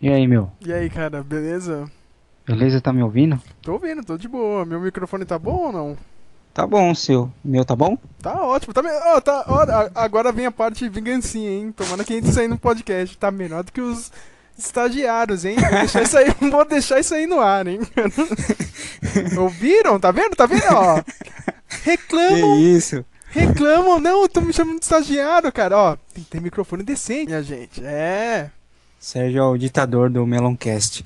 E aí, meu? E aí, cara, beleza? Beleza, tá me ouvindo? Tô ouvindo, tô de boa. Meu microfone tá bom ou não? Tá bom, seu. Meu tá bom? Tá ótimo. Tá, me- ó, tá, a- agora vem a parte vingancinha, hein? Tomara que entre isso aí no podcast. Tá melhor do que os estagiários, hein? Vou deixar isso aí, vou deixar isso aí no ar, hein? Ouviram? Tá vendo? Tá vendo? Ó. Reclamam, isso? reclamam. Não, tô me chamando de estagiário, cara. Ó, tem que ter microfone decente, minha gente. É. Sérgio é o ditador do Meloncast.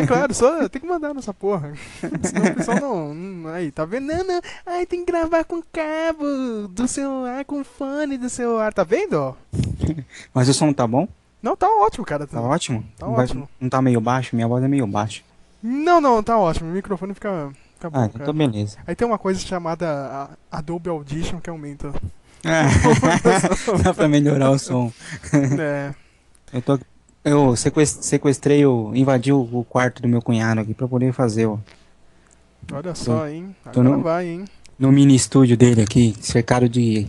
É claro, só tem que mandar nessa porra. Senão o pessoal não, não- Aí, tá vendo? Não, não. Ai, tem que gravar com cabo do celular, com fone do celular. Tá vendo? Mas o som tá bom? Não, tá ótimo, cara. Tá ótimo? Tá não, vai- ótimo. não tá meio baixo? Minha voz é meio baixa. Não, não, tá ótimo. O microfone fica, fica bom, Ah, então cara. tá beleza. Aí tem uma coisa chamada Adobe Audition que aumenta. Ah, Dá pra melhorar o som. é. Eu tô. Eu sequest- sequestrei, o, invadi o, quarto do meu cunhado aqui pra poder fazer o, Olha só, hein? Agora no- vai, hein? no mini estúdio dele aqui, cercado de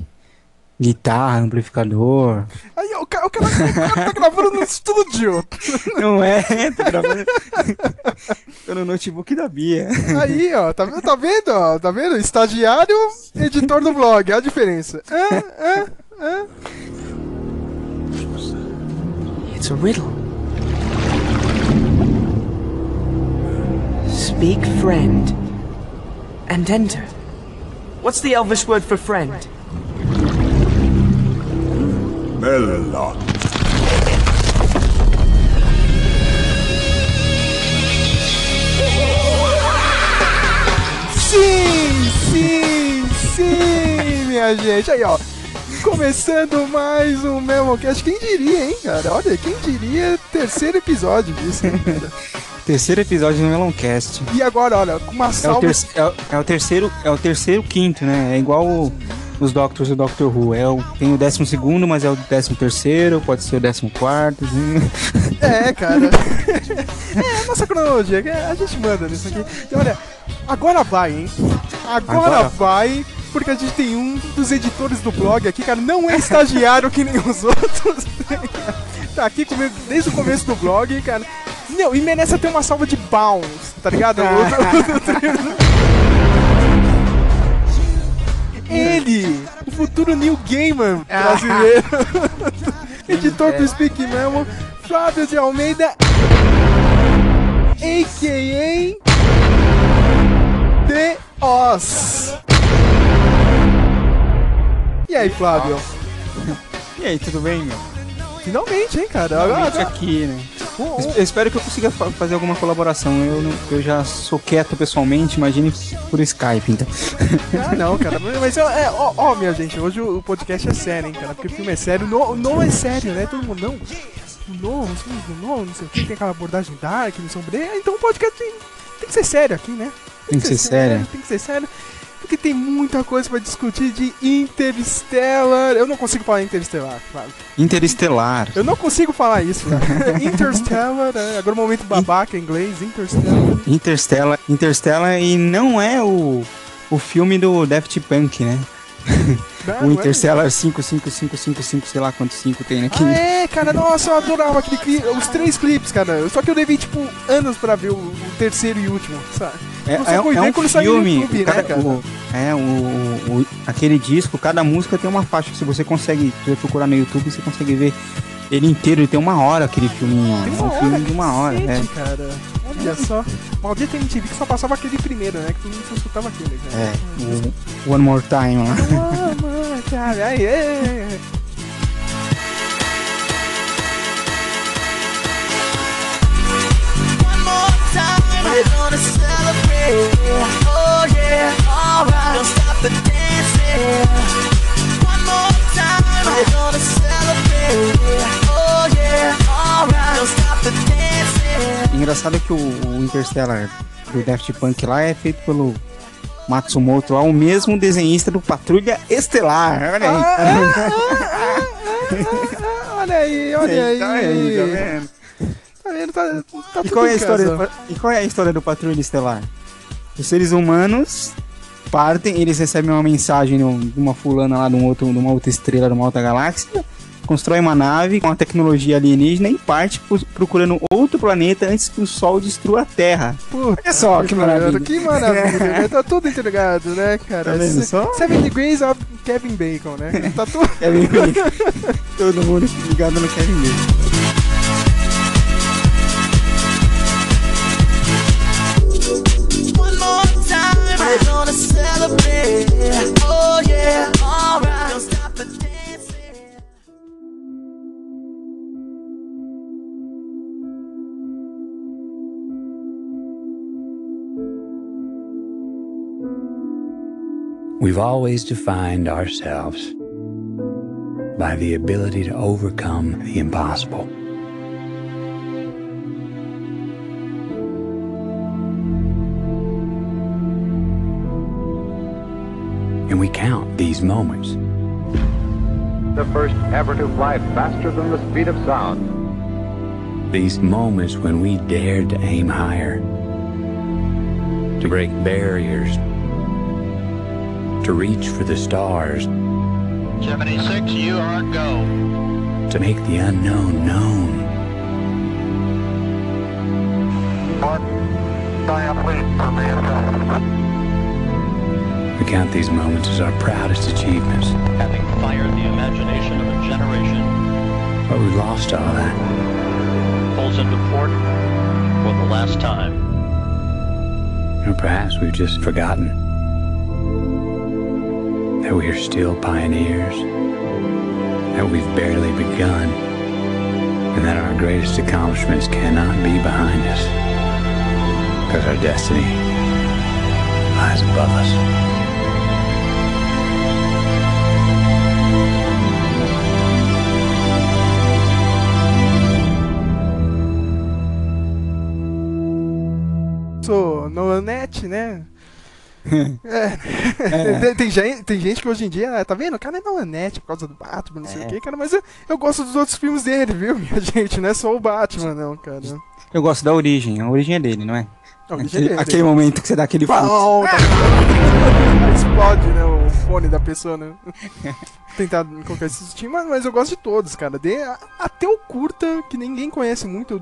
guitarra, amplificador. Aí, o cara, o cara, o cara tá gravando no estúdio. Não é, tô gravando. tô no notebook da Bia. Aí, ó, tá, vendo- tá vendo, ó, tá vendo? Estagiário, editor do blog, olha a diferença. Ah, ah, ah. It's a riddle. Speak friend and enter. What's the Elvish word for friend? Melon. Sim, sim, sim, minha gente. Aí, ó. Começando mais um Memocast. Quem diria, hein, cara? Olha, quem diria terceiro episódio disso, hein, cara? Terceiro episódio do Meloncast. E agora, olha, com uma É o, salva. terce- é o- é o terceiro, é o terceiro quinto, né? É igual o- os Doctors do Doctor Who. É o, tem o décimo segundo, mas é o décimo terceiro, pode ser o décimo quarto. assim. É, cara. é a nossa cronologia, a gente manda nisso aqui. E olha, agora vai, hein? Agora, Agora? vai, porque a gente tem um dos editores do blog aqui, cara, não é estagiário que nem os outros. tá aqui comigo desde o começo do blog, cara. Não, e merece até uma salva de bounce, tá ligado? Ele, o futuro New Gamer brasileiro. Editor do Speak Memo, Flávio de Almeida, a.k.a. The Oz. E aí, Flávio? E aí, tudo bem, meu? Finalmente, hein, cara? Agora, Finalmente aqui, né? Eu espero que eu consiga fa- fazer alguma colaboração. Eu, não- eu já sou quieto pessoalmente, imagine por Skype, então. Ah, não, cara. Mas, é, ó, ó, minha gente, hoje o podcast é sério, hein, cara? Porque o filme é sério. No, no é sério, né? Todo mundo, não. No, os filmes do No, não sei o que, tem aquela abordagem dark, não sombria. Então o podcast tem, tem que ser sério aqui, né? Tem que ser sério. Tem que ser sério. Porque tem muita coisa pra discutir de Interstellar. Eu não consigo falar Interstellar, claro. Interestelar. Eu não consigo falar isso, cara. Interstellar, é, agora o momento babaca em inglês, Interstellar. Interstellar. Interstellar e não é o, o filme do Daft Punk, né? Não, o é Interstellar 55555, sei lá quantos 5 tem aqui. Ah, é, cara, nossa, eu adorava aquele clipe, os três clipes, cara. Só que eu levei, tipo, anos pra ver o, o terceiro e último, sabe? É, é, é um filme. YouTube, né, cara? o- é, o, o- aquele disco, cada música tem uma faixa. Se você consegue, se você procurar no YouTube, você consegue ver ele inteiro. Ele tem uma hora aquele filminho. Tem é uma um hora, filme de uma hora. É. cacete, cara. Olha só. Maldita MTV que só passava aquele primeiro, né? Que todo mundo só escutava aquele, cara. É, o One More Time lá. Aí, aí, aí. One more time, we're gonna celebrate. Oh yeah, alright. Don't stop the dancing. One more time, we're gonna celebrate. Oh yeah, alright. Engraçado é que o, o Interstellar do Daft Punk lá é feito pelo Matsumoto lá, o mesmo desenhista do Patrulha Estelar. Olha aí. Ah, Olha aí, olha aí. Tá aí, tá vendo? Tá vendo? Tá, tá E tudo qual, é a história do, e qual é a história do Patrulha Estelar? Os seres humanos partem, eles recebem uma mensagem de de uma fulana lá de, um outro, de uma outra estrela, de uma outra galáxia, constrói uma nave com a tecnologia alienígena e parte procurando outro planeta antes que o Sol destrua a Terra. Pô, Olha só que maravilha. Que maravilha, né? Tá tudo interligado, né, cara? Tá vendo Se- só? Seven Degrees of Kevin Bacon, né? Tá tudo... Kevin Bacon. Todo mundo ligado no Kevin Bacon. We're gonna celebrate. Oh yeah, alright. Don't stop the dancing. We've always defined ourselves by the ability to overcome the impossible. And we count these moments. the first ever to fly faster than the speed of sound. These moments when we dared to aim higher, to break barriers, to reach for the stars, 76, you are go. to make the unknown known. We count these moments as our proudest achievements, Having fired the imagination of a generation, but we lost all that. pulls into port for the last time. Or perhaps we've just forgotten that we are still pioneers, that we've barely begun, and that our greatest accomplishments cannot be behind us, because our destiny lies above us. Sou Nolanete, né? É. Tem, tem gente, tem gente que hoje em dia, tá vendo? O cara é Nolanete por causa do Batman, não sei É. o que, cara, mas eu, eu gosto dos outros filmes dele, viu, minha gente? Não é só o Batman, não, cara. Eu gosto da origem, a origem é dele, não é? Origem Aquele, dele. aquele momento que você dá aquele. Pau, tá- Explode, né? O fone da pessoa, né? Tentar colocar esse sustinho, mas, mas eu gosto de todos, cara. De, até o curta, que ninguém conhece muito.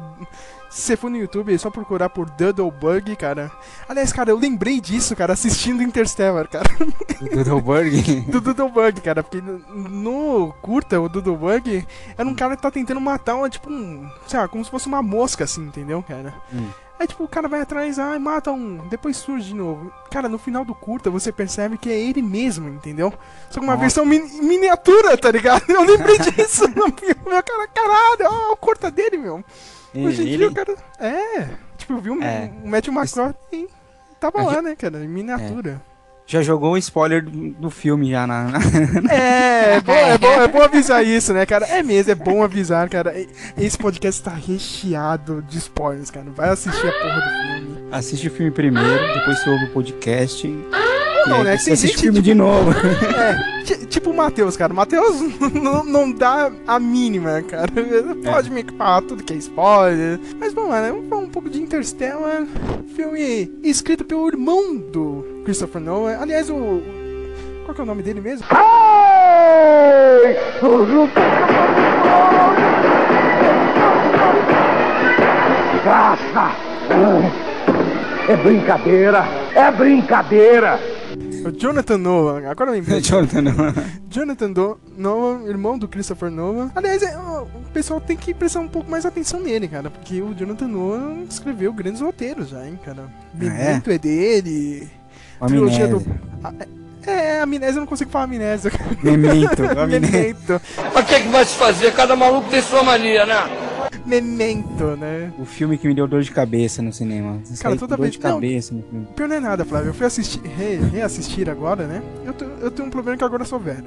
Se você for no YouTube, é só procurar por Doodle Bug, cara. Aliás, cara, eu lembrei disso, cara, assistindo Interstellar, cara. Doodlebug. do Doodlebug, cara. Porque no, curta, o Doodlebug era um cara que tá tentando matar uma, tipo, um. Sei lá, como se fosse uma mosca, assim, entendeu, cara? Hum. Aí, tipo, o cara vai atrás, ai, mata um, depois surge de novo. Cara, no final do curta você percebe que é ele mesmo, entendeu? Só que uma Nossa. versão min- miniatura, tá ligado? Eu lembrei disso no filme, meu cara, caralho, ó, o curta dele, meu. Hoje em dia, Ele, cara. É, tipo, eu vi um, É. um Matthew McConaughey e tava A lá, né, cara, em miniatura. já jogou o spoiler do, do filme já na, na- É, é bom, é, bom, é bom avisar isso, né, cara? É mesmo, é bom avisar, cara. Esse podcast tá recheado de spoilers, cara. Vai assistir a porra do filme. Assiste o filme primeiro, depois você ouve o podcast. Não, né? Tem gente, filme tipo- de novo. É, ti- tipo o Matheus, cara. O Matheus não, não dá a mínima, cara. Pode me falar tudo que é spoiler. Mas vamos lá, né? Vamos falar um pouco de Interstellar. Filme escrito pelo irmão do Christopher Nolan. Aliás, o. Qual que é o nome dele mesmo? É brincadeira! É brincadeira! O Jonathan Nolan. Agora eu lembrei. Jonathan, não. Jonathan Do Nolan, irmão do Christopher Nolan. Aliás, é, o pessoal tem que prestar um pouco mais atenção nele, cara, porque o Jonathan Nolan escreveu grandes roteiros já, hein, cara. Memento é? dele. O trilogia Amnésia. Ah, É, é, amnésia, eu não consigo falar amnésia. cara. Memento. Memento. Mas o que, que vai se fazer? Cada maluco tem sua mania, né? Memento, né? O filme que me deu dor de cabeça no cinema. Com toda dor vez- de não. cabeça no filme. Pior não é nada, Flávio. Eu fui assistir, re- reassistir agora, né? Eu, tô- eu tenho um problema que agora eu sou velho.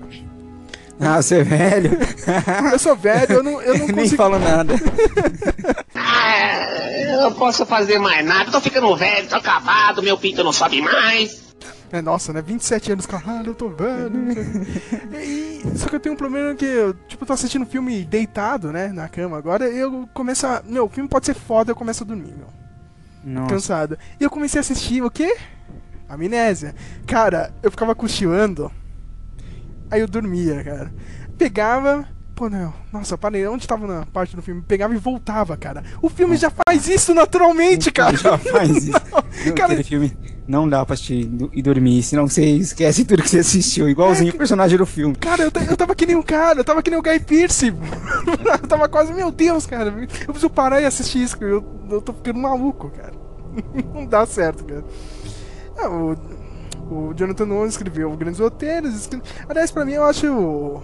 Ah, você é velho? Eu sou velho, eu não, eu não Nem consigo. falo nada. eu não posso fazer mais nada. Tô ficando velho, tô acabado, meu pinto não sobe mais. É, nossa, né? 27 anos, caralho, eu tô velho. não sei. e, só que eu tenho um problema que eu, tipo, tô assistindo filme deitado, né? Na cama agora, eu começo a. Meu, o filme pode ser foda, eu começo a dormir, meu. Nossa. Cansado. E eu comecei a assistir o quê? Amnésia. Cara, eu ficava cochilando. Aí eu dormia, cara. Pegava, Pô, não. Nossa, parei. Onde tava na parte do filme? Pegava e voltava, cara. O filme já faz isso naturalmente, cara. Já faz isso. Cara, Aquele filme não dá pra assistir e dormir, senão você esquece tudo que você assistiu, igualzinho o personagem do filme. Cara, eu, eu tava que nem um cara, eu tava que nem o Guy Pearce. eu tava quase, meu Deus, cara. Eu preciso parar e assistir isso, que eu, eu tô ficando maluco, cara. Não dá certo, cara. É, o, o Jonathan Nolan escreveu grandes roteiros. escre- Aliás, pra mim, eu acho. O,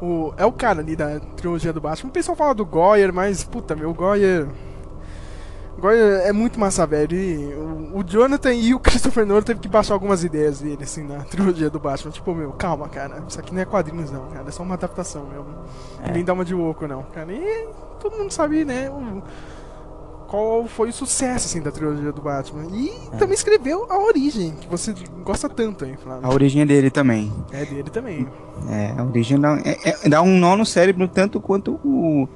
o- é o cara ali da trilogia do Batman. O pessoal fala do Goyer, mas, puta, meu, o Goyer. Goyer é muito massa, velho. E o, Jonathan e o Christopher Nolan teve que baixar algumas ideias dele, assim, na trilogia do Batman. Tipo, meu, calma, cara. Isso aqui não é quadrinhos, não, cara. É só uma adaptação mesmo. Nem dá uma de louco, não, cara. E todo mundo sabe, né? o- qual foi o sucesso, assim, da trilogia do Batman. E também escreveu A Origem, que você gosta tanto, hein, Flávio? A origem é dele também. É dele também. É, a origem dá, é- é- dá um nó no cérebro tanto quanto o,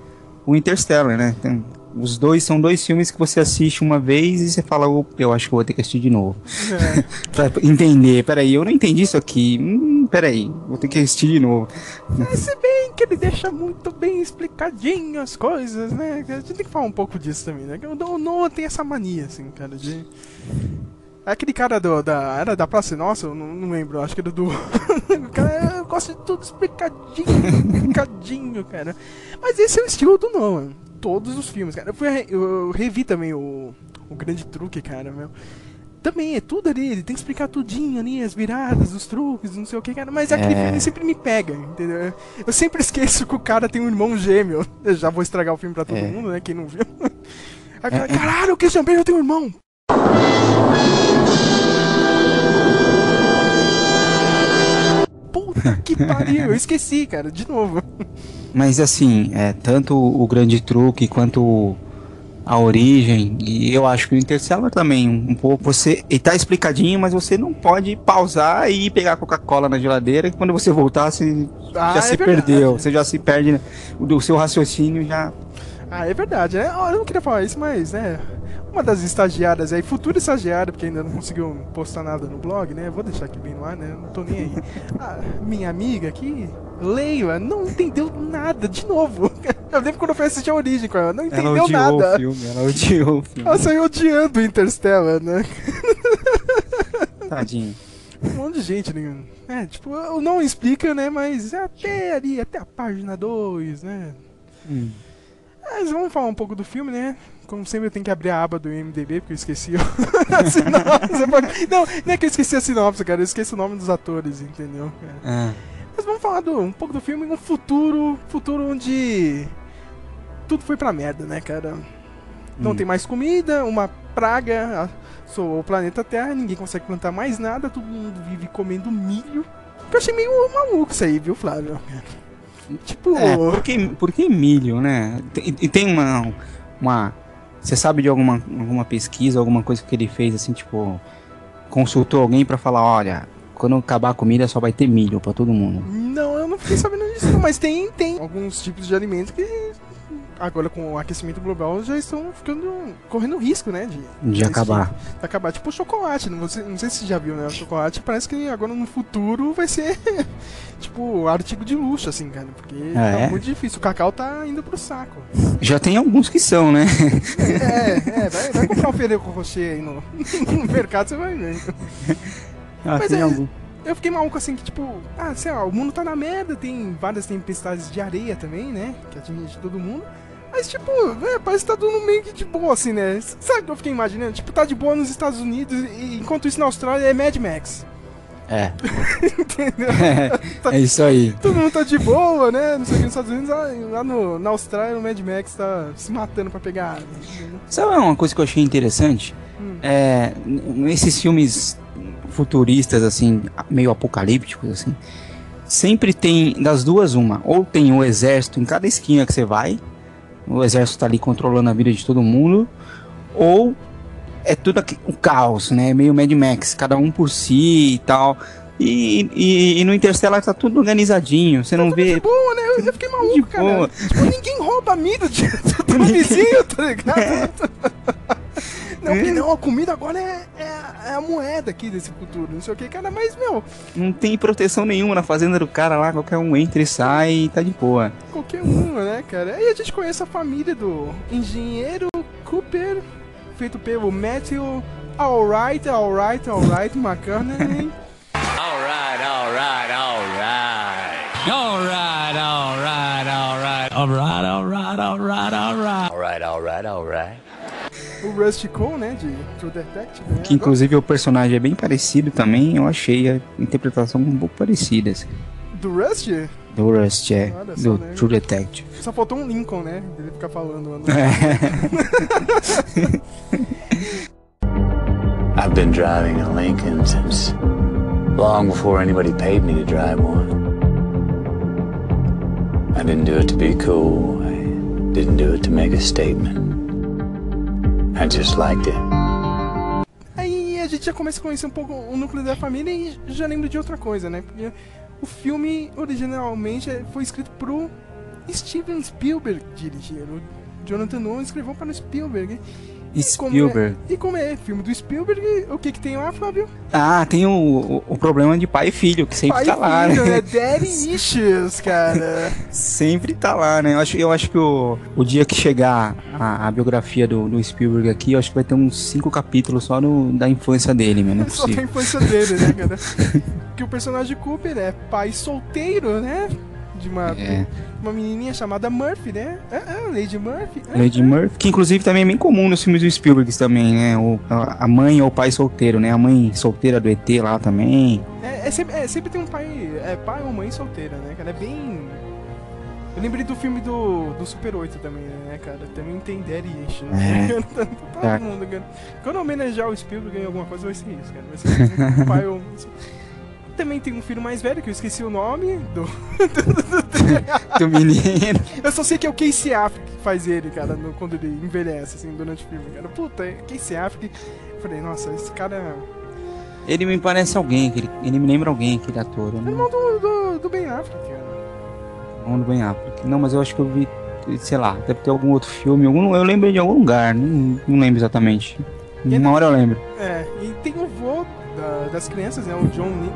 o Interstellar, né? Tem- os dois são dois filmes que você assiste uma vez e você fala, "Opa, eu acho que vou ter que assistir de novo. É. pra entender, peraí, eu não entendi isso aqui. Hum, peraí, vou ter que assistir de novo. Mas se bem que ele deixa muito bem explicadinho as coisas, né? A gente tem que falar um pouco disso também, né? O Noah tem essa mania, assim, cara, de... Aquele cara do, da... Era da Praça Nossa? Eu não, não lembro, acho que era do... o cara, eu gosto de tudo explicadinho, explicadinho, cara. Mas esse é o estilo do Noah. Todos os filmes, cara. Eu, fui, re- eu revi também o... O Grande Truque, cara, meu. Também é tudo ali, ele tem que explicar tudinho ali, as viradas, os truques, não sei o que, cara. Mas aquele É. filme sempre me pega, entendeu? Eu sempre esqueço que o cara tem um irmão gêmeo. Eu já vou estragar o filme pra todo É. mundo, né? Quem não viu. Aí, É, é. Caralho, o Christian Bale tem um irmão! Puta que pariu, eu esqueci, cara, de novo. Mas assim, é, tanto o Grande Truque quanto a origem, e eu acho que o Interstellar também, um, pouco, você, ele tá explicadinho, mas você não pode pausar e pegar Coca-Cola na geladeira, que quando você voltar, você Ah, já é se verdade. perdeu, você já se perde, né? o seu raciocínio já... Ah, é verdade, né? Eu não queria falar isso, mas, né? Uma das estagiárias aí, futura estagiária, porque ainda não conseguiu postar nada no blog, né? Vou deixar aqui bem no ar, né? Não tô nem aí. A minha amiga aqui, Leila, não entendeu nada de novo. Eu lembro quando eu fui assistir a origem com ela, não Ela entendeu odiou o nada. filme, ela odiou o filme. Ela saiu odiando o Interstellar, né? Tadinho. Um monte de gente, né? É, tipo, eu não explica, né? Mas até ali, até a página 2, né? Hum. Mas vamos falar um pouco do filme, né? Como sempre eu tenho que abrir a aba do IMDB, porque eu esqueci a sinopse. Não, não é que eu esqueci a sinopse, cara. Eu esqueço o nome dos atores, entendeu? Ah, Mas vamos falar do, um pouco do filme, um futuro, futuro onde tudo foi pra merda, né, cara? Não Hum. tem mais comida, uma praga assolou o planeta Terra, ninguém consegue plantar mais nada, todo mundo vive comendo milho. Eu achei meio maluco isso aí, viu, Flávio? Tipo, É, por que, por que milho, né? E tem uma. uma você sabe de alguma, alguma pesquisa, alguma coisa que ele fez assim, tipo. Consultou alguém pra falar: olha, quando acabar a comida só vai ter milho pra todo mundo. Não, eu não fiquei sabendo disso, mas tem, tem alguns tipos de alimentos que agora com o aquecimento global já estão ficando correndo risco, né, de, De acabar. de acabar. Tipo o chocolate, não, você, não sei se você já viu, né? O chocolate parece que agora no futuro vai ser tipo artigo de luxo, assim, cara, porque Ah, tá é? muito difícil. O cacau tá indo pro saco. Já tem alguns que são, né? É, é, vai, vai comprar um Ferreiro Rocher aí no, no mercado, você vai ver. Ah, Mas tem é- algum. Eu fiquei maluco assim que, tipo, ah, sei lá, o mundo tá na merda, tem várias tempestades de areia também, né? Que atinge todo mundo. Mas, tipo, é, parece que tá tudo meio que de boa, assim, né? Sabe o que eu fiquei imaginando? Tipo, tá de boa nos Estados Unidos e enquanto isso na Austrália é Mad Max. É. Entendeu? É isso aí. Todo mundo tá de boa, né? Não sei o que nos Estados Unidos, lá, lá no, na Austrália o Mad Max tá se matando pra pegar? Sabe uma coisa que eu achei interessante? Hum. É, nesses filmes futuristas, assim, meio apocalípticos, assim, sempre tem das duas uma. Ou tem o exército em cada esquina que você vai, o exército tá ali controlando a vida de todo mundo, ou é tudo aqui, um caos, né? Meio Mad Max, cada um por si e tal. E, e, e no Interstellar tá tudo organizadinho, você não De vê. boa, né? Eu, eu fiquei De maluco, cara. boa. Tipo, ninguém rouba milho de, do vizinho, tá ligado? Não, porque não, a comida agora é, é, a- é a moeda aqui desse futuro, não sei o que, cara, mas, meu, Não tem proteção nenhuma na fazenda do cara lá, qualquer um entra e sai e tá de boa. qualquer uma, né, cara? Aí a gente conhece a família do engenheiro Cooper, feito pelo Matthew Alright, Alright, Alright McConaughey. Alright, alright, alright. Alright, alright, alright. Alright, alright, alright, alright. Alright, alright, alright. O Rusty Cole, né, de True Detective, né? Que inclusive o personagem é bem parecido também, eu achei a interpretação um pouco parecida. assim. Agora, do Rusty, Do Rust, é. Olha só, Do né? True Detective. só faltou um Lincoln, né, ele ficar falando. Mano. I've been driving a Lincoln since long before anybody paid me to drive one. I didn't do it to be cool. I didn't do it to make a statement. I just liked it. Aí a gente já começa a conhecer um pouco o núcleo da família e já lembra de outra coisa, né? Porque o filme originalmente é- foi escrito pro Steven Spielberg dirigir. O Jonathan Nolan escreveu para o Spielberg. E como Spielberg. é- e como é filme do Spielberg, o que que tem lá, Flávio? Ah, tem o, o, o problema de pai e filho, que sempre Pai tá e lá, filho, né? né? Daddy issues, cara. Sempre tá lá, né? Eu acho, eu acho que o, o dia que chegar a, a biografia do, do Spielberg aqui, eu acho que vai ter uns cinco capítulos só no, da infância dele, mano. Não é Só tem a possível. infância dele, né, cara? que o personagem Cooper é pai solteiro, né? De uma, É. uma menininha chamada Murphy, né? É, é, Lady Murphy. é, Lady Murphy, que inclusive também é bem comum nos filmes do Spielberg também, né? O, a mãe ou o pai solteiro, né? A mãe solteira do ET lá também. É, é sempre, é, sempre tem um pai, é pai ou mãe solteira, né, cara? É bem. Eu lembrei do filme do, do Super 8 também, né, cara? Também tem Daddy Issues. É. né? Todo Tá. mundo, cara. Quando homenagear o Spielberg em alguma coisa, vai ser isso, cara. Vai ser um pai ou. Também tem um filho mais velho, que eu esqueci o nome do. Do menino. Eu só sei que é o Casey Affleck que faz ele, cara, no- quando ele envelhece, assim, durante o filme, cara. Puta, é Casey Affleck. Eu Falei, nossa, esse cara. Ele me parece alguém, aquele, ele me lembra alguém, aquele ator. É não irmão do, do, do Ben Affleck, cara. não lembro bem África. Não, mas eu acho que eu vi, sei lá, deve ter algum outro filme. Algum, eu lembro de algum lugar, não, não lembro exatamente. Uma hora eu lembro. É, e tem o vô da- das crianças, né? O John Lin-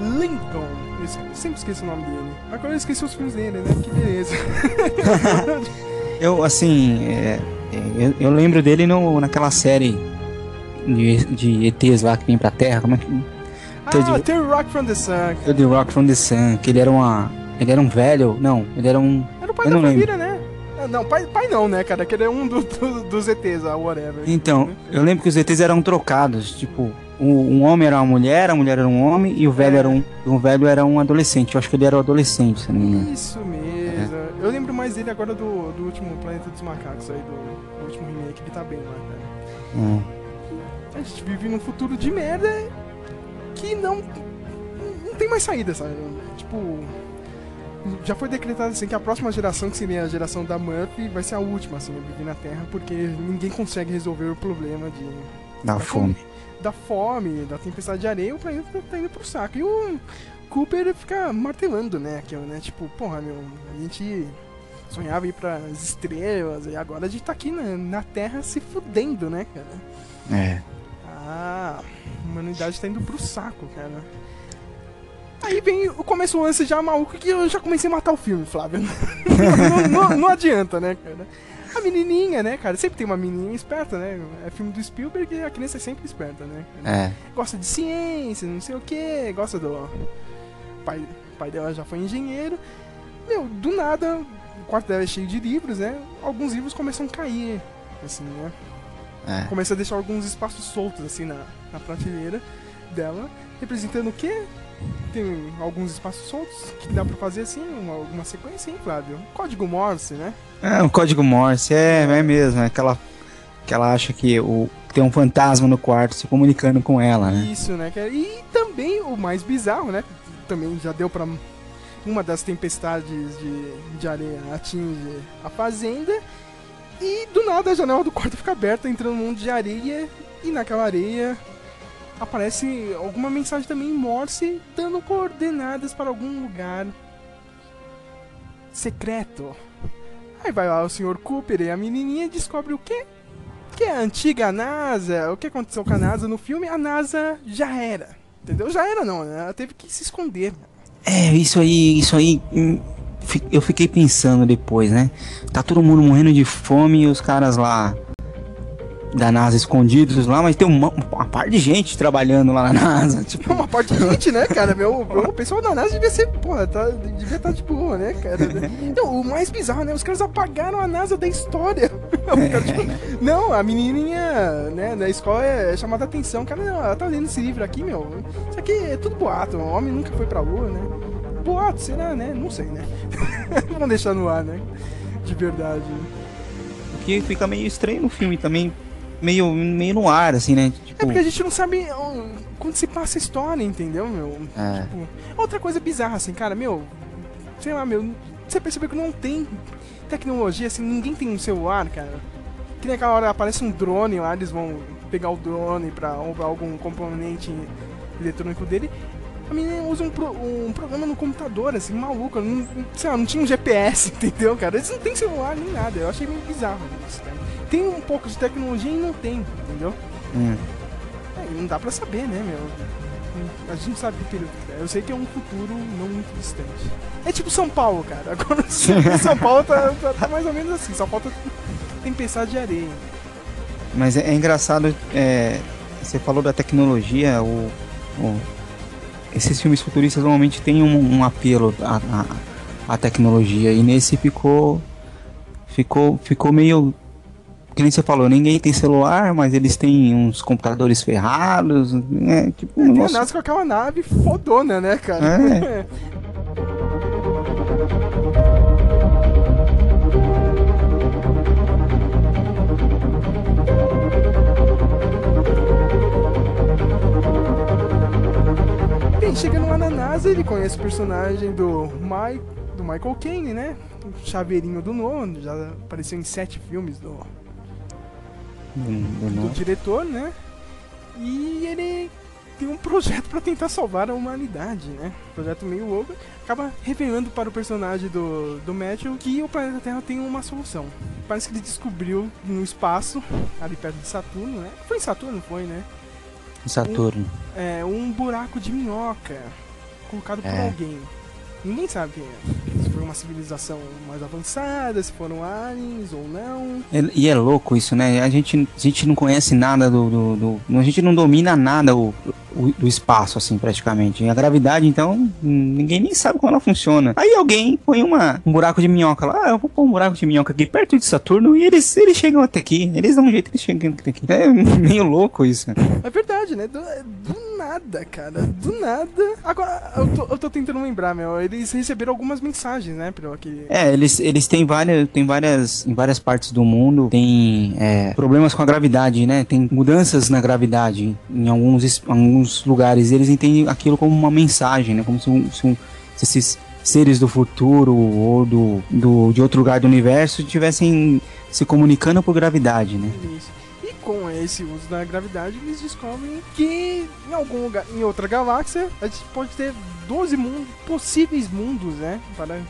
Lincoln. Eu sempre esqueço o nome dele. Agora eu esqueci os filmes dele, né? Que beleza. Eu, assim, é, eu, eu lembro dele no, naquela série de, de ETs lá que vem pra Terra. Como é que. ah, o Rock from the Sun. The Rock from the Sun, que ele era uma. Ele era um velho. Não, ele era um. Era o pai Eu da não lembro. família, né? Ah, Não, pai, pai não, né, cara? Que ele é um do, do- dos ETs, ah, whatever. Então, eu lembro que os ETs eram trocados. Tipo, um, um homem era uma mulher, a mulher era um homem e o velho É. era um. O velho era um adolescente. Eu acho que ele era o adolescente, se não me engano. Isso mesmo. Eu lembro mais dele agora do, do último Planeta dos Macacos aí, do, do último remake. Ele tá bem lá, cara. É. A gente vive num futuro de merda que não. Não tem mais saída, sabe? Tipo. Já foi decretado assim que a próxima geração, que seria a geração da Murphy, vai ser a última assim, a viver na Terra, porque ninguém consegue resolver o problema de. Da fome. Da fome, da tempestade de areia, o planeta tá indo pro saco. E o Cooper fica martelando, né? Aquilo, né? Tipo, porra, meu, a gente sonhava ir pras estrelas, e agora a gente tá aqui na, na Terra se fudendo, né, cara? É. Ah, a humanidade tá indo pro saco, cara. Aí vem o começo lance já maluco que eu já comecei a matar o filme, Flávio. não, não- não adianta, né, cara? A menininha, né, cara? Sempre tem uma menininha esperta, né? É filme do Spielberg e a criança é sempre esperta, né? É. Gosta de ciência, não sei o que, gosta do. O pai, o pai dela já foi engenheiro. Meu, do nada, o quarto dela é cheio de livros, né? Alguns livros começam a cair, assim, né? É. começa a deixar alguns espaços soltos assim na, na prateleira dela, representando o quê? Tem alguns espaços soltos que dá pra fazer assim, uma, alguma sequência, hein, Flávio? Código Morse, né? É, o código Morse, é, é mesmo. É aquela. Que ela acha que o, tem um fantasma no quarto se comunicando com ela, né? Isso, né? E também o mais bizarro, né? Também já deu pra. Uma das tempestades de, de areia atinge a fazenda. E do nada a janela do quarto fica aberta, entrando um mundo de areia. E naquela areia aparece alguma mensagem também em Morse, dando coordenadas para algum lugar secreto. Aí vai lá o Sr. Cooper e a menininha descobre o quê? que é a antiga NASA, o que aconteceu com a NASA no filme, a NASA já era. Entendeu? Já era não, né? Ela teve que se esconder. É, isso aí, isso aí. hum, Eu fiquei pensando depois, né? Tá todo mundo morrendo de fome e os caras lá da NASA escondidos lá, mas tem uma, uma parte de gente trabalhando lá na NASA. Tipo, Uma parte de gente, né, cara? Meu, meu, o pessoal da NASA devia ser, porra, tá, devia estar de boa, né, cara? Então, o mais bizarro, né? Os caras apagaram a NASA da história. Cara, tipo, não, a menininha, né, na escola é chamada a atenção. Cara, não, ela tá lendo esse livro aqui, meu. Isso aqui é tudo boato. O homem nunca foi pra lua, né? Boato, será, né? Não sei, né? Vamos deixar no ar, né? De verdade. o que fica meio estranho no filme também. Meio, meio no ar, assim, né? Tipo, É porque a gente não sabe ó, quando se passa a história, entendeu, meu? É. Tipo, outra coisa bizarra, assim, cara, meu. Sei lá, meu. Você percebeu que não tem tecnologia, assim, ninguém tem um celular, cara. Que nem aquela hora aparece um drone lá, eles vão pegar o drone pra roubar algum componente eletrônico dele. A menina usa um, pro- um programa no computador, assim, maluco. Não, sei lá, não tinha um GPS, entendeu, cara? Eles não têm celular nem nada. Eu achei meio bizarro isso, cara. Tem um pouco de tecnologia e não tem, entendeu? hum, É, não dá pra saber, né, meu? A gente não sabe que período que é. Eu sei que é um futuro não muito distante. É tipo São Paulo, cara. Agora São Paulo tá, tá- tá mais ou menos assim. Só falta tempestade de areia. Mas é, é engraçado, é, você falou da tecnologia, o, o- esses filmes futuristas normalmente têm um, um apelo à, à, à tecnologia e nesse ficou ficou ficou meio que nem você falou, ninguém tem celular, mas eles têm uns computadores ferrados, é tipo um Tem a negócio- NASA com aquela nave fodona, né, cara? É. Bem, chegando lá na NASA, ele conhece o personagem do, Mike, do Michael Caine, né? O chaveirinho do nono, já apareceu em sete filmes do, do- do diretor, né? E ele tem um projeto pra tentar salvar a humanidade, né? Um projeto meio louco. Acaba revelando para o personagem do, do Matthew que o planeta Terra tem uma solução. Parece que ele descobriu no espaço, ali perto de Saturno, né? Foi em Saturno, foi, né? Saturno. É um buraco de minhoca colocado por É. alguém. Ninguém sabe quem é. Uma civilização mais avançada, se foram aliens ou não. É- E é louco isso, né? A gente, a gente não conhece nada do, do, do- A gente não domina nada o, o- do espaço, assim, praticamente. E a gravidade, então, ninguém nem sabe como ela funciona. Aí alguém põe uma, um buraco de minhoca lá. Ah, eu vou pôr um buraco de minhoca aqui perto de Saturno e eles, eles chegam até aqui. Eles dão um jeito, eles chegam até aqui. É meio louco isso. É verdade, né? Do, do nada, cara. Do nada. Agora, eu tô, eu tô tentando lembrar, meu. Eles receberam algumas mensagens, né? Pelo aquele. É, eles, eles têm várias, tem várias, em várias partes do mundo, tem é, problemas com a gravidade, né? Tem mudanças na gravidade em alguns, alguns lugares. Eles entendem aquilo como uma mensagem, né? Como se, um- se um- se esses seres do futuro ou do, do, de outro lugar do universo estivessem se comunicando por gravidade, né? Isso. Com esse uso da gravidade, eles descobrem que em algum lugar, em outra galáxia, a gente pode ter 12 mundos, possíveis mundos, né? Para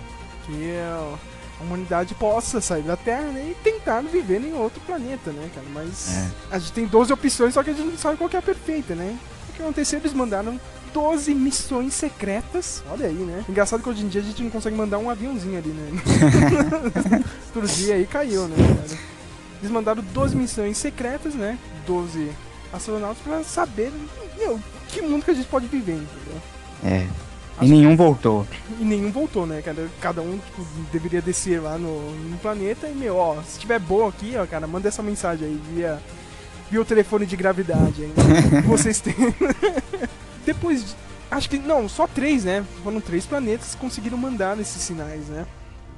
que a humanidade possa sair da Terra né, e tentar viver em outro planeta, né, cara? Mas É. a gente tem 12 opções, só que a gente não sabe qual que é a perfeita, né? O que aconteceu? Eles mandaram 12 missões secretas. Olha aí, né? Engraçado que hoje em dia a gente não consegue mandar um aviãozinho ali, né? Outro dia aí caiu, né, cara? Eles mandaram 12 missões secretas, né? 12 astronautas pra saber, meu, que mundo que a gente pode viver, entendeu? É. E nenhum voltou. E nenhum voltou, né, cara? Cada um tipo, deveria descer lá no, no planeta e, meu, ó, se tiver bom aqui, ó, cara, manda essa mensagem aí via, via o telefone de gravidade aí. né? vocês têm. Depois, de- acho que, não, só três, né? Foram três planetas que conseguiram mandar esses sinais, né?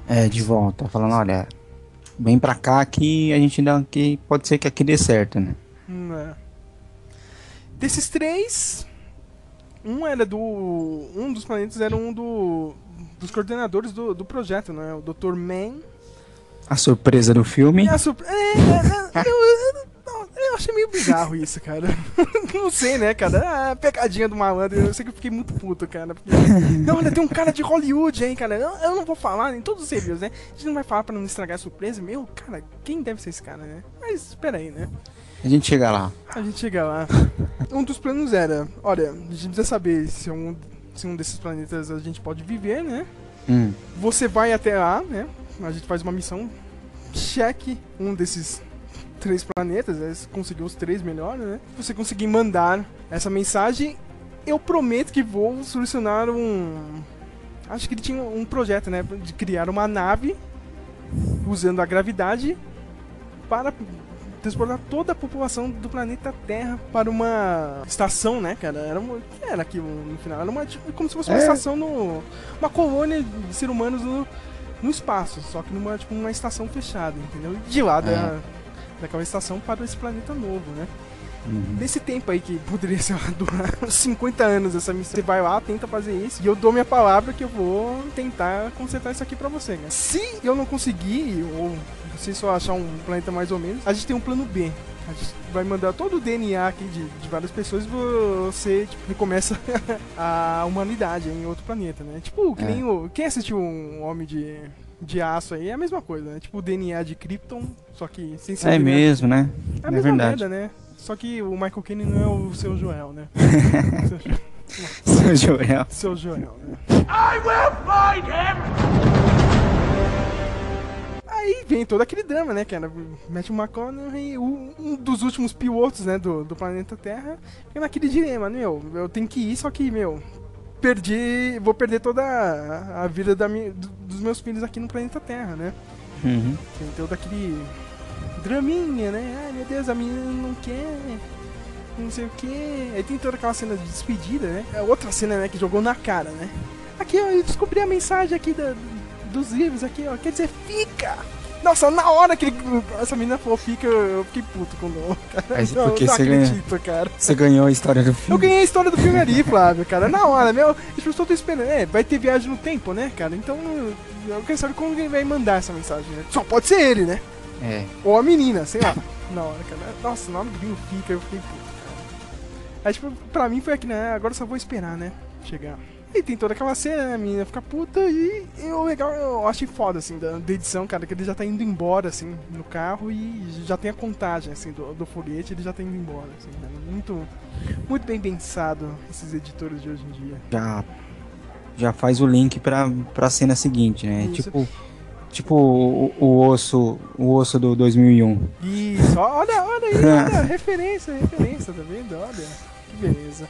É, de volta. Falando, olha, vem pra cá que a gente dá que pode ser que aqui dê certo, né? Hum, é. Desses três, um era do. Um dos planetas era um do. Dos coordenadores do, do projeto, né? O Dr. Man. A surpresa do filme. E a é, é, é, eu, achei meio bizarro isso, cara. não sei, né, cara? Ah, pegadinha do malandro. Eu sei que eu fiquei muito puto, cara. Porque... Não, olha, tem um cara de Hollywood, hein, cara. Eu, eu não vou falar em todos os reviews, né? A gente não vai falar pra não estragar a surpresa. Meu, cara, quem deve ser esse cara, né? Mas, espera aí, né? A gente chega lá. A gente chega lá. Um dos planos era, olha, a gente precisa saber se um, se um desses planetas a gente pode viver, né? Hum. Você vai até lá, né? A gente faz uma missão, cheque um desses três planetas, né? conseguiu os três melhores, né? Você conseguir mandar essa mensagem, eu prometo que vou solucionar um. Acho que ele tinha um projeto, né? De criar uma nave usando a gravidade para transportar toda a população do planeta Terra para uma estação, né, cara? Era, uma, que era aquilo no final? Era uma, tipo, como se fosse uma É. estação no. Uma colônia de seres humanos no, no espaço, só que numa, tipo, uma estação fechada, entendeu? De lá da, É. daquela estação para esse planeta novo, né? Uhum. Nesse tempo aí que poderia ser durar uns 50 anos essa missão, você vai lá, tenta fazer isso, e eu dou minha palavra que eu vou tentar consertar isso aqui pra você, né? Se eu não conseguir, ou se só achar um planeta mais ou menos, a gente tem um plano B. A gente vai mandar todo o DNA aqui de, de várias pessoas e você tipo, recomeça a humanidade em outro planeta, né? Tipo, que É. nem o. Quem assistiu um Homem de, de Aço aí é a mesma coisa, né? Tipo o DNA de Krypton, só que sem ser É DNA mesmo, né? é a É mesma verdade. merda, né? Só que o Michael Caine não é o seu Joel, né? Seu Joel. seu Joel, né? I will find him! Aí vem todo aquele drama, né, cara? Matthew McConaughey, um, um dos últimos pilotos, né, do, do planeta Terra, fica naquele dilema, né, meu, eu tenho que ir, só que, meu, perdi, vou perder toda a, a vida da minha, do- dos meus filhos aqui no planeta Terra, né? Uhum. Tem todo aquele draminha, né? Ai meu Deus, a menina não quer, não sei o que. Aí tem toda aquela cena de despedida, né? É outra cena, né, que jogou na cara, né? Aqui, ó, eu descobri a mensagem aqui da- dos livros aqui, ó. Quer dizer, fica! Nossa, na hora que ele- essa menina falou fica, eu eu fiquei puto com o cara. Mas não, porque não você ganha- acredito, cara. Você ganhou a história do Eu filme. ganhei a história do filme ali, Flávio, cara. Na hora, meu. As pessoas estão esperando. É, vai ter viagem no tempo, né, cara? Então, eu quero saber como ele vai mandar essa mensagem, né? Só pode ser ele, né? É. Ou a menina, sei lá. Na hora, cara. Nossa, na hora que viu o fica, eu fiquei puto, cara. Aí, tipo, pra mim foi aqui, né? Agora eu só vou esperar, né? Chegar. E tem toda aquela cena, né? a menina fica puta e, e o legal, eu achei foda, assim, da, da edição, cara, que ele já tá indo embora, assim, no carro e já tem a contagem, assim, do, do foguete, ele já tá indo embora, assim, cara. Muito, muito bem pensado, esses editores de hoje em dia. Já, já faz o link pra, pra cena seguinte, né? Isso. Tipo, tipo o, o osso, o osso do 2001. Isso, olha, olha aí, olha, referência, referência, tá vendo? Olha, que beleza.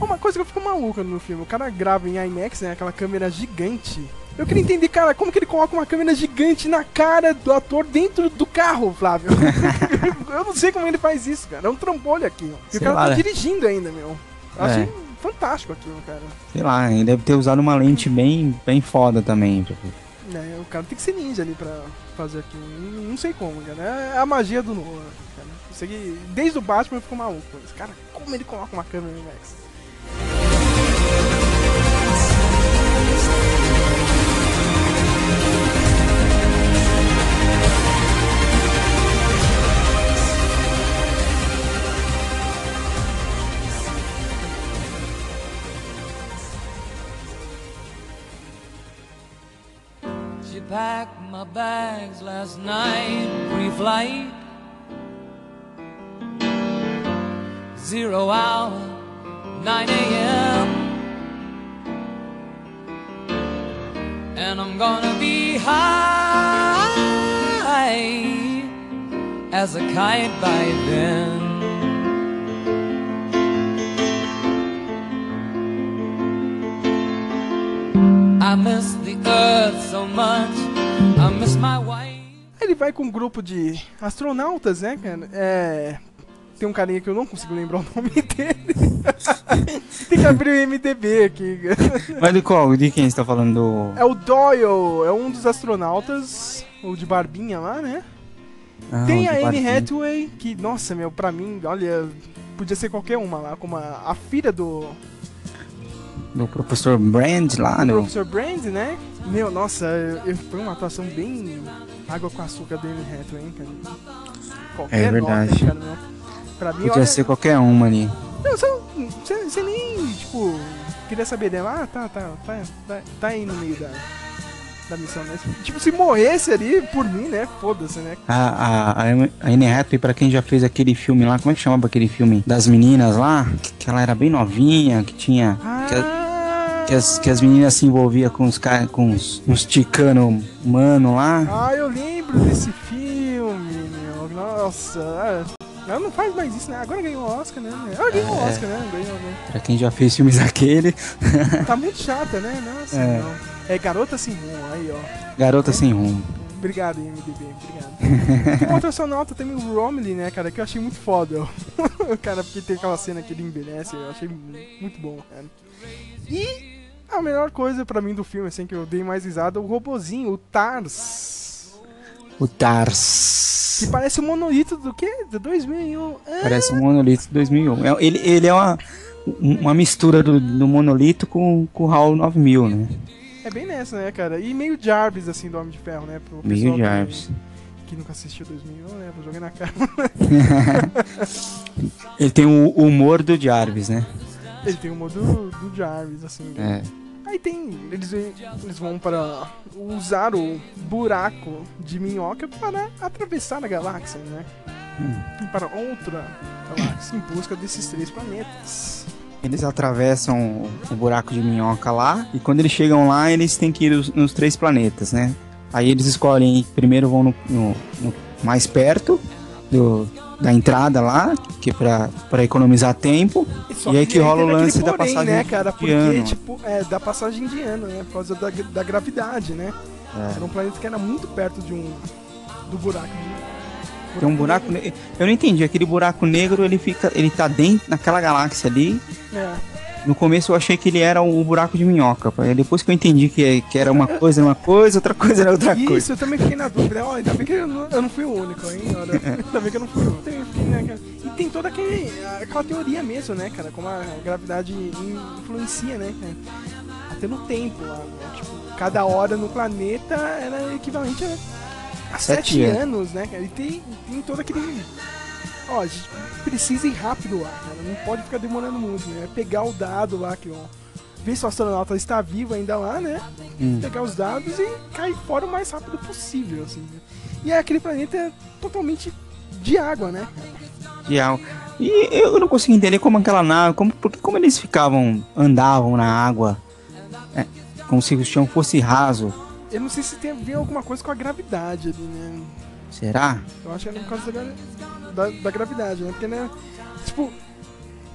Uma coisa que eu fico maluca no filme, o cara grava em IMAX, né, aquela câmera gigante. Eu queria entender, cara, como que ele coloca uma câmera gigante na cara do ator dentro do carro, Flávio? eu não sei como ele faz isso, cara. É um trambolho aqui. E Sei o cara lá, tá né? dirigindo ainda, meu. Eu É. achei fantástico aquilo, cara. Sei lá, ele deve ter usado uma lente bem, bem foda também. tipo. É, o cara tem que ser ninja ali pra fazer aquilo. Não, sei como, cara. É a magia do Nolan, cara. Desde o Batman eu fico maluco. Cara, como ele coloca uma câmera no IMAX? She packed my bags last night, pre-flight. Zero hour, 9 a.m. And I'm gonna be high as a kite by then. I miss the earth so much. I miss my wife. Ele vai com um grupo de astronautas, né, cara? É. Tem um carinha que eu não consigo lembrar o nome dele. Tem que abrir o MDB aqui. Mas de qual? De quem você tá falando? Do... É o Doyle, é um dos astronautas, o de barbinha lá, né? Ah, Tem a Anne. Hathaway, que, nossa, meu, pra mim, olha, podia ser qualquer uma lá, como a, a filha do, Do professor Brand lá, do né? Professor Brand, né? Meu, nossa, eu- eu- foi uma atuação bem água com açúcar da Anne Hathaway, hein, cara? Qualquer É verdade. nota, cara, meu. Pra mim, Podia olha, ser qualquer uma ali. Não, você, você, você nem, tipo, queria saber dela. Ah, tá, tá, tá, tá, tá aí no meio da, da missão, né? Tipo, se morresse ali, por mim, né? Foda-se, né? A, a, a Anne Hathaway, pra quem já fez aquele filme lá, como é que chamava aquele filme das meninas lá? Que, que ela era bem novinha, que tinha. Que, a- que as, que as meninas se envolviam com os caras, com os, uns ticano mano lá. Ah, eu lembro desse filme, meu. Nossa. Ela não faz mais isso, né? Agora ganhou o Oscar, né? Ela ganhou o É. Oscar, né? Ganhou, né? Pra quem já fez filmes daquele. Tá muito chata, né? Nossa, É. não. É Garota Sem Rumo, aí, ó. Garota sem rumo. Obrigado, IMDB, obrigado. Tem um outro astronauta também, o Romilly, né, cara, que eu achei muito foda. cara, porque tem aquela cena que ele envelhece, eu achei mu- muito bom, cara. E a melhor coisa pra mim do filme, assim, que eu dei mais risada, o robozinho, o Tars. O Tars. Que parece o monolito do quê? Do 2001. Ah, Parece um monolito de 2001. É- Ele, ele é uma, uma mistura do, do monolito com, com o HAL 9000, né? É bem nessa, né, cara? E meio Jarvis, assim, do Homem de Ferro, né? Pro Meio pessoal que- Jarvis. Que, nunca assistiu 2001, né? Vou jogar na cara. Ele tem o humor do Jarvis, né? Ele tem o modo do, do Jarvis, assim. né? Aí tem. Eles, eles vão para usar o buraco de minhoca para atravessar a galáxia, né? Hum. Para outra galáxia em busca desses três planetas. Eles atravessam o, buraco de minhoca lá e quando eles chegam lá, eles têm que ir os- nos três planetas, né? Aí eles escolhem, primeiro vão no, no- no mais perto do, da entrada lá, que é pra, pra economizar tempo. Só e aí que rola o lance da porém, passagem né, cara? de Porque, ano. tipo, é, da passagem de ano, né? Por causa da, da gravidade, né? É. Era um planeta que era muito perto de um. do buraco de. Tem um buraco negro. Eu não entendi, aquele buraco negro ele fica. ele tá dentro naquela galáxia ali. É. No começo eu achei que ele era o buraco de minhoca. Depois que eu entendi que, que era uma coisa, era uma coisa, outra coisa era outra Isso, coisa. eu também fiquei na dúvida. Ó, ainda bem que eu não, eu não fui o único, hein? Olha, ainda bem que eu não fui o único. Né? E tem toda aquele, aquela teoria mesmo, né, cara? Como a gravidade influencia, né? Até no tempo lá. né? Tipo, cada hora no planeta era equivalente a, a Sete sete, anos. anos, né, cara? E tem, tem todo aquele. Ó, a gente precisa ir rápido lá, cara. Não pode ficar demorando muito, né? Pegar o dado lá que, ó. Ver se o astronauta está vivo ainda lá, né? Hum. Pegar os dados e cair fora o mais rápido possível, assim. né? E é aquele planeta totalmente de água, né? de algo. E eu não consigo entender como aquela nave, como, porque como eles ficavam, andavam na água, é, como se o chão fosse raso. Eu não sei se tem a ver alguma coisa com a gravidade ali, né? Será? Eu acho que era por causa da, gra- da, da gravidade, né? Porque, né? Tipo,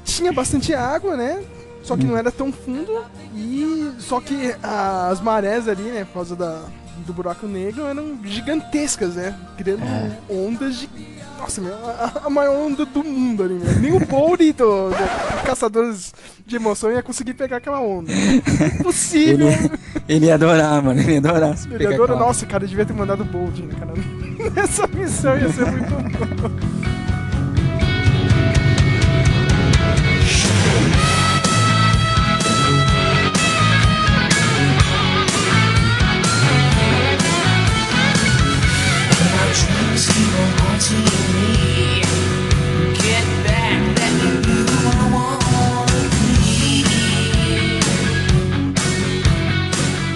tinha bastante água, né? Só que não era tão fundo e só que as marés ali, né, por causa da, do buraco negro, eram gigantescas, né? Criando ondas de. Nossa, meu, a, a maior onda do mundo ali, né? Nem o Bouri do, do Caçadores de Emoção ia conseguir pegar aquela onda. Impossível! Ele, ele ia adorar, mano. Ele ia adorar. Ele pegar adora, aquela- nossa, cara, devia ter mandado o Bold, né, cara? Essa missão ia ser muito boa.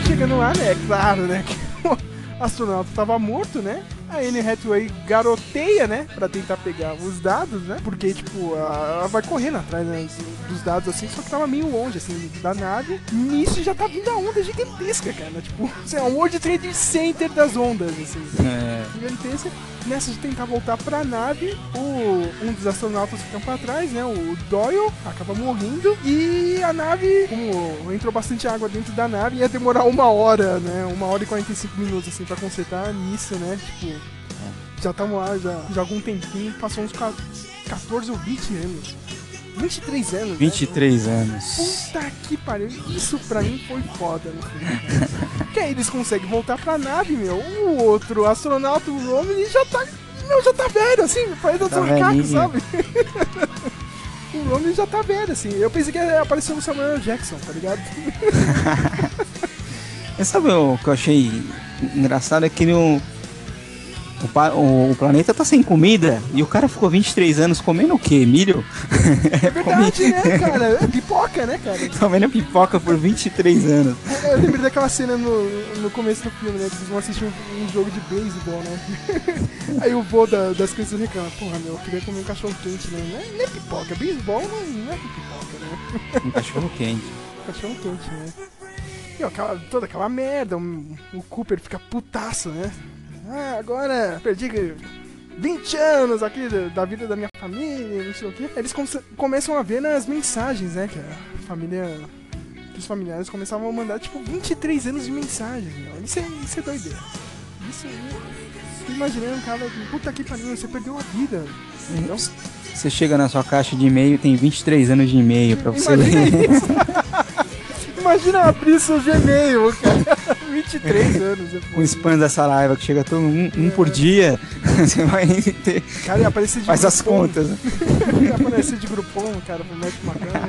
Chegando lá, né? É claro, né? Que o astronauta tava morto, né? A Anne Hathaway garoteia, né? Pra tentar pegar os dados, né? Porque, tipo, ela vai correndo atrás né, dos dados, assim, só que tava meio longe, assim, da nave. Nisso já tá vindo a onda gigantesca, cara. Tipo, lá, um World Trade Center das ondas, assim. É. Gigantesca. Nessa de tentar voltar pra nave, o, um dos astronautas fica pra trás, né? O Doyle acaba morrendo. E a nave, como entrou bastante água dentro da nave, ia demorar uma hora, né? Uma hora e 45 minutos, assim, pra consertar nisso, né? Tipo, já estamos lá já, já há algum tempinho, passou uns qua- 14 ou 20 anos. 23 anos. né? 23 anos. Puta que pariu, isso pra mim foi foda filme. que aí eles conseguem voltar pra nave, meu. O outro astronauta, o Roman, já tá. Meu, já tá velho, assim, parece Tá macaco, velhinho. sabe? o Roman já tá velho, assim. Eu pensei que ia aparecer o Samuel Jackson, tá ligado? Mas sabe o que eu achei engraçado? É que no, O, o- o planeta tá sem comida e o cara ficou 23 anos comendo o quê? Milho? É verdade, né, cara? É pipoca, né, cara? comendo pipoca por 23 anos. Eu lembrei daquela cena no, no começo do filme, né? Que eles vão assistir um, um jogo de beisebol, né? Aí o vô da- das crianças reclama, porra, meu, eu queria comer um cachorro quente, né? Não é, não é pipoca, beisebol não, não é pipoca, né? Um cachorro quente. cachorro quente, né? E ó, aquela, toda aquela merda, um- o Cooper fica putaço, né? Ah, agora perdi 20 anos aqui da, da vida da minha família, não sei o quê. Eles come- começam a ver nas mensagens, né? Que a família. Que os familiares começavam a mandar, tipo, 23 anos de mensagens, meu. Isso é, isso é doideira. Isso é. Imaginando um cara, puta que pariu, você perdeu a vida. Entendeu? Você chega na sua caixa de e-mail e tem 23 anos de e-mail pra você ler. Imagina abrir seu Gmail, cara. 23 anos. é O spam da Saraiva que chega todo um, um por dia. Você vai ter. Cara, ia aparecer de Faz as Groupon. contas. aparecer de Groupon, cara, pro Matt McCann.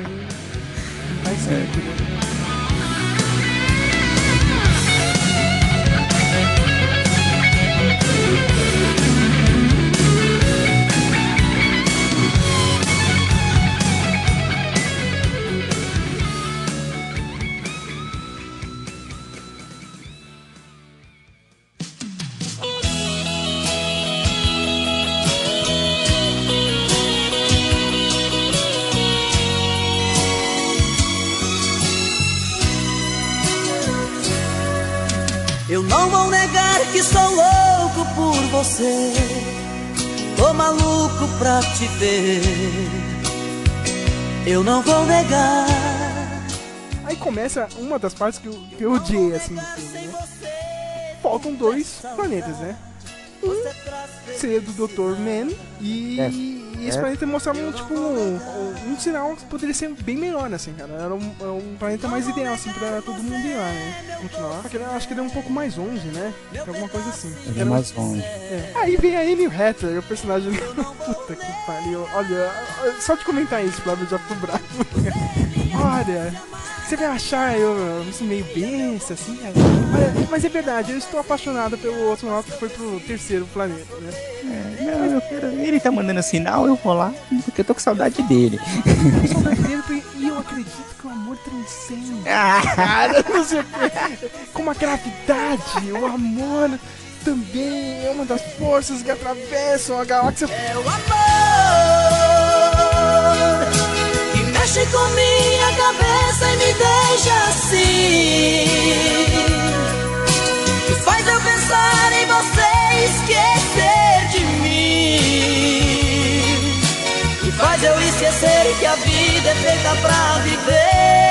Vai ser. né? Você. Tô maluco pra te ver. Eu não vou negar. Aí começa uma das partes que eu, que eu odiei, assim, do filme, né? Faltam dois planetas, né? Um seria do Dr. Man e, É. e esse É. planeta mostrava, um, tipo, um, um sinal que poderia ser bem melhor, assim, cara. Era um, era um planeta mais ideal, assim, pra todo mundo ir lá, né? Continuar. Só que ele- acho que ele é um pouco mais longe, né? Alguma coisa assim. Ele é mais longe. é. Aí vem a Amy Hatter, o personagem. Puta que pariu. Olha, só de comentar isso, Flávio, eu já fico bravo. Olha, você vai achar eu assim, meio besta, assim, cara. Olha, mas é verdade, eu estou apaixonado pelo astronauta que foi pro terceiro planeta, né? Não, eu quero. Ele tá mandando sinal, eu vou lá, porque eu tô com saudade dele. Eu sou brasileiro e eu acredito que o amor transcende. Cara, não sei o quê. Como a gravidade, o amor também é uma das forças que atravessam a galáxia. É o amor mexe com minha cabeça e me deixa assim. Que faz eu pensar em você e esquecer de mim. Que faz eu esquecer que a vida é feita pra viver.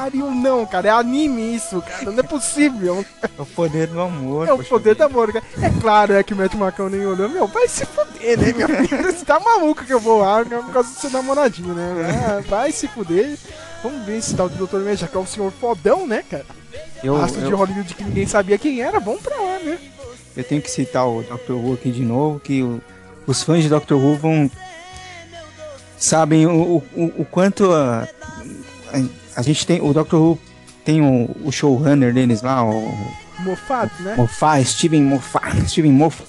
Pariu, não, cara. É anime isso, cara. Não é possível. É o poder do amor. É o poder vida. do amor, cara. É claro, é que o Matt Macão nem olhou. Meu, vai se fuder, né, meu filho? Você tá maluco que eu vou lá por causa do seu namoradinho, né? Ah, vai se fuder. Vamos ver esse tal de Dr. Meja, que é o senhor fodão, né, cara? Eu, Astro de eu, Hollywood que ninguém sabia quem era. Vamos pra lá, né? eu tenho que citar o Dr. Who aqui de novo, que o- os fãs de Dr. Who vão. sabem o, o, o quanto a, a, a gente tem. O Dr. Who tem o, o showrunner deles lá, o Moffat, né? Moffat, Steven Moffat, Steven Moffat,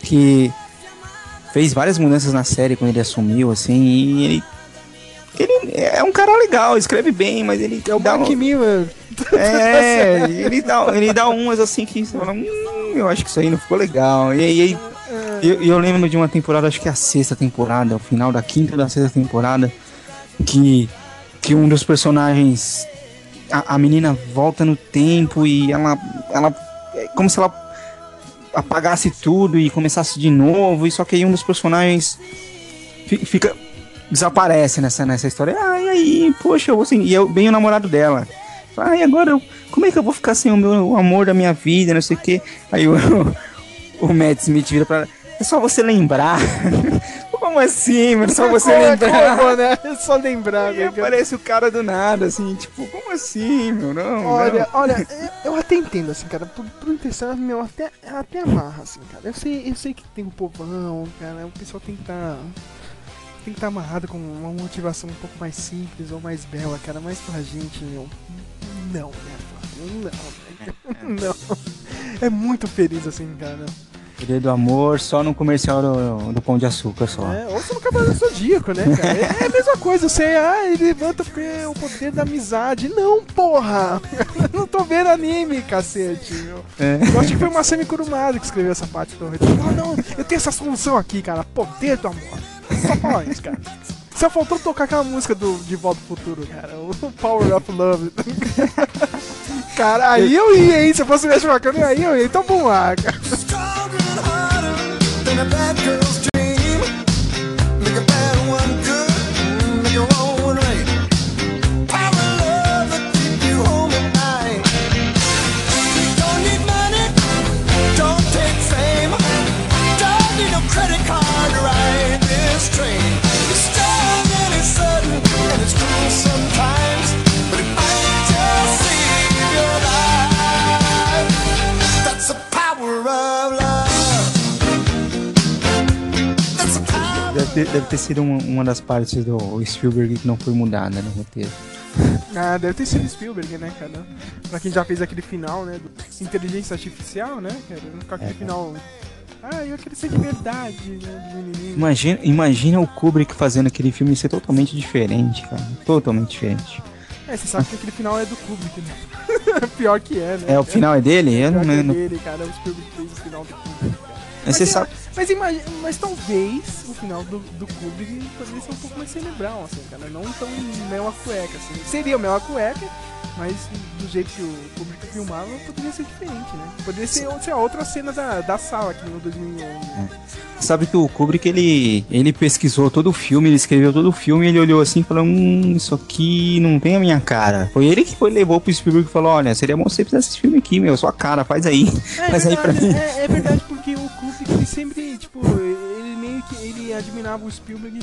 que fez várias mudanças na série quando ele assumiu, assim, e ele, ele é um cara legal, escreve bem, mas ele É o dá Mark um, Miller. é, ele dá, ele dá umas assim que você fala, hum, eu acho que isso aí não ficou legal. E aí e eu, eu lembro de uma temporada, acho que é a sexta temporada, o final da quinta da sexta temporada, que, que um dos personagens, a, a menina volta no tempo e ela, ela, é como se ela apagasse tudo e começasse de novo, e só que aí um dos personagens fi- fica, desaparece nessa, nessa história. Ah, aí, poxa, eu vou assim, e eu bem o namorado dela. Ah, agora, eu- como é que eu vou ficar sem o meu o amor da minha vida, não sei o que. Aí o, o Matt Smith vira pra ela, é só você lembrar. Como assim, mano? Só você Como é lembrar. como, né? É só lembrar, cara? aparece o cara do nada, assim, tipo, como assim, meu? Não, Olha, não. olha, eu até entendo, assim, cara, pro, pro intenção, meu, até, até amarra, assim, cara. Eu sei, eu sei que tem um povão, cara, o pessoal tem que estar. tem que estar amarrado com uma motivação um pouco mais simples ou mais bela, cara, mas pra gente, meu, não, né, Flávio? Não, né? não. é muito feliz assim, cara. Poder do amor só no comercial do, do Pão de Açúcar só. É, ou você no Cavaleiro Zodíaco, né, cara? É a mesma coisa, você, ah, ele levanta porque é o poder da amizade. Não, porra! não tô vendo anime, cacete, meu. É. Eu acho que foi uma Semi Kurumada que escreveu essa parte do. Ah, não, eu tenho essa solução aqui, cara. Poder do amor. Só fala isso, cara. Só faltou tocar aquela música do De Volta ao Futuro, cara. O Power of Love. cara, aí eu ia, hein? Se eu fosse mexer uma câmera, aí eu ia. Então vamos lá, cara. Ter, deve ter sido uma, uma das partes do Spielberg que não foi mudada no roteiro. Ah, deve ter sido Spielberg, né, cara? Pra quem já fez aquele final, né? Inteligência artificial, né, cara? Com aquele É. final. Ah, eu queria ser de verdade, né? Imagina, imagina o Kubrick fazendo aquele filme ser totalmente diferente, cara. Totalmente diferente. É, você sabe que aquele final é do Kubrick, né? Pior que é, né? É, o final é dele? Eu Pior não que é dele, cara. O Spielberg fez o final do Kubrick. Mas você sabe. Mas, imagina, mas talvez o final do, do Kubrick poderia ser um pouco mais cerebral, assim, cara. Não tão mel a cueca, assim. Seria mel a cueca, mas do jeito que o Kubrick filmava, poderia ser diferente, né? Poderia ser, ser outra cena da, da sala, que no 2011. né? Sabe que o Kubrick ele, ele pesquisou todo o filme, ele escreveu todo o filme, ele olhou assim e falou: Hum, isso aqui não tem a minha cara. Foi ele que foi, levou pro Spielberg e falou: Olha, seria bom você fizesse esse filme aqui, meu, sua cara, faz aí. É faz aí pra verdade, mim. É, é verdade, porque o Kubrick, ele sempre, tipo, ele meio que ele admirava o Spielberg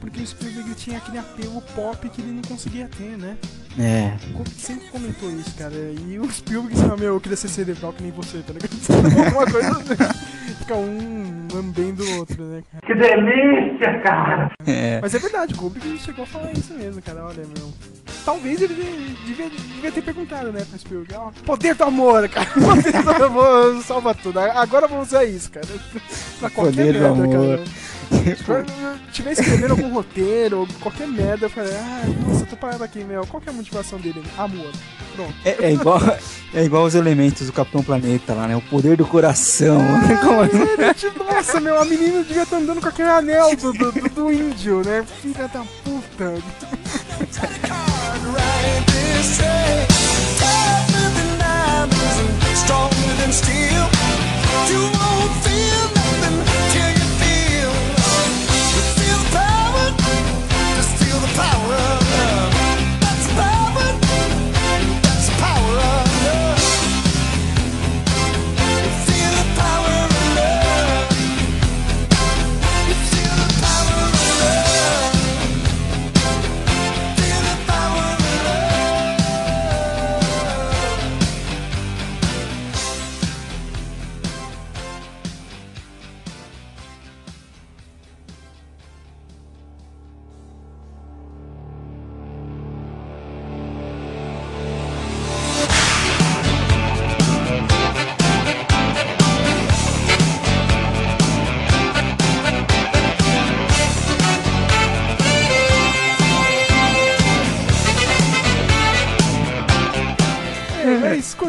porque o Spielberg tinha aquele apelo pop que ele não conseguia ter, né? É. Sempre comentou isso, cara. E o Spielberg disse, ah, meu, eu queria ser cerebral que nem você, tá ligado? Alguma coisa assim. Fica um lambendo o outro, né, cara? Que delícia, cara! É. Mas é verdade, o Kubrick chegou a falar isso mesmo, cara. Olha, meu. Talvez ele devia, devia ter perguntado, né, pro Spielberg. Ó, poder do amor, cara. Poder do amor salva tudo. Agora vamos usar isso, cara. Pra qualquer Poder do merda, amor. cara. Eu estiver escrevendo algum roteiro, ou qualquer merda, eu falei, ah, nossa, tô parado aqui, meu. Qual que é a motivação dele? Amor. Pronto. É, é igual, é igual os elementos do Capitão Planeta lá, né? O poder do coração. Como- É, tipo, Nossa, meu, a menina devia estar andando com aquele anel do, do, do- do índio, né? Filha da puta. Stronger than steel. You won't feel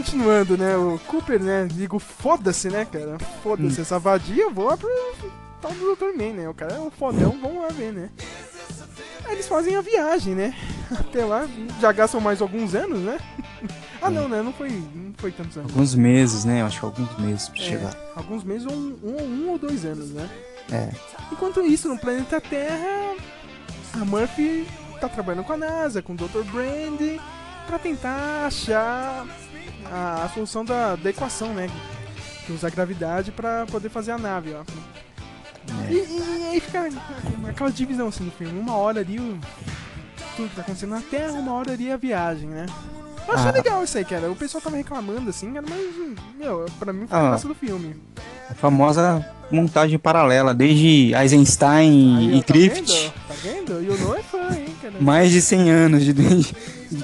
continuando, né? O Cooper, né? Digo, foda-se, né, cara? Foda-se essa vadia, eu vou lá pro tal do Dr. Man, né? O cara é um fodão, vamos lá ver, né? Aí eles fazem a viagem, né? Até lá, já gastam mais alguns anos, né? ah, não, né? Não foi, não foi tantos anos. Alguns meses, né? Eu acho que alguns meses pra É, chegar. alguns meses ou um, um, um ou dois anos, né? É. Enquanto isso, no planeta Terra, a Murphy tá trabalhando com a NASA, com o Dr. Brand, pra tentar achar a, a solução da, da equação, né? Que usa a gravidade pra poder fazer a nave, ó. E, e aí fica aquela divisão assim no filme. Uma hora ali o, tudo que tá acontecendo na Terra, uma hora ali a viagem, né? Eu achei Ah. legal isso aí, cara. O pessoal tava reclamando assim, cara, mas, meu, pra mim foi a Ah. graça do filme. A famosa montagem paralela, desde Eisenstein Aí, e ó, tá Griffith. vendo? Tá vendo? E o não é fã, hein? Mais de 100 anos de, de-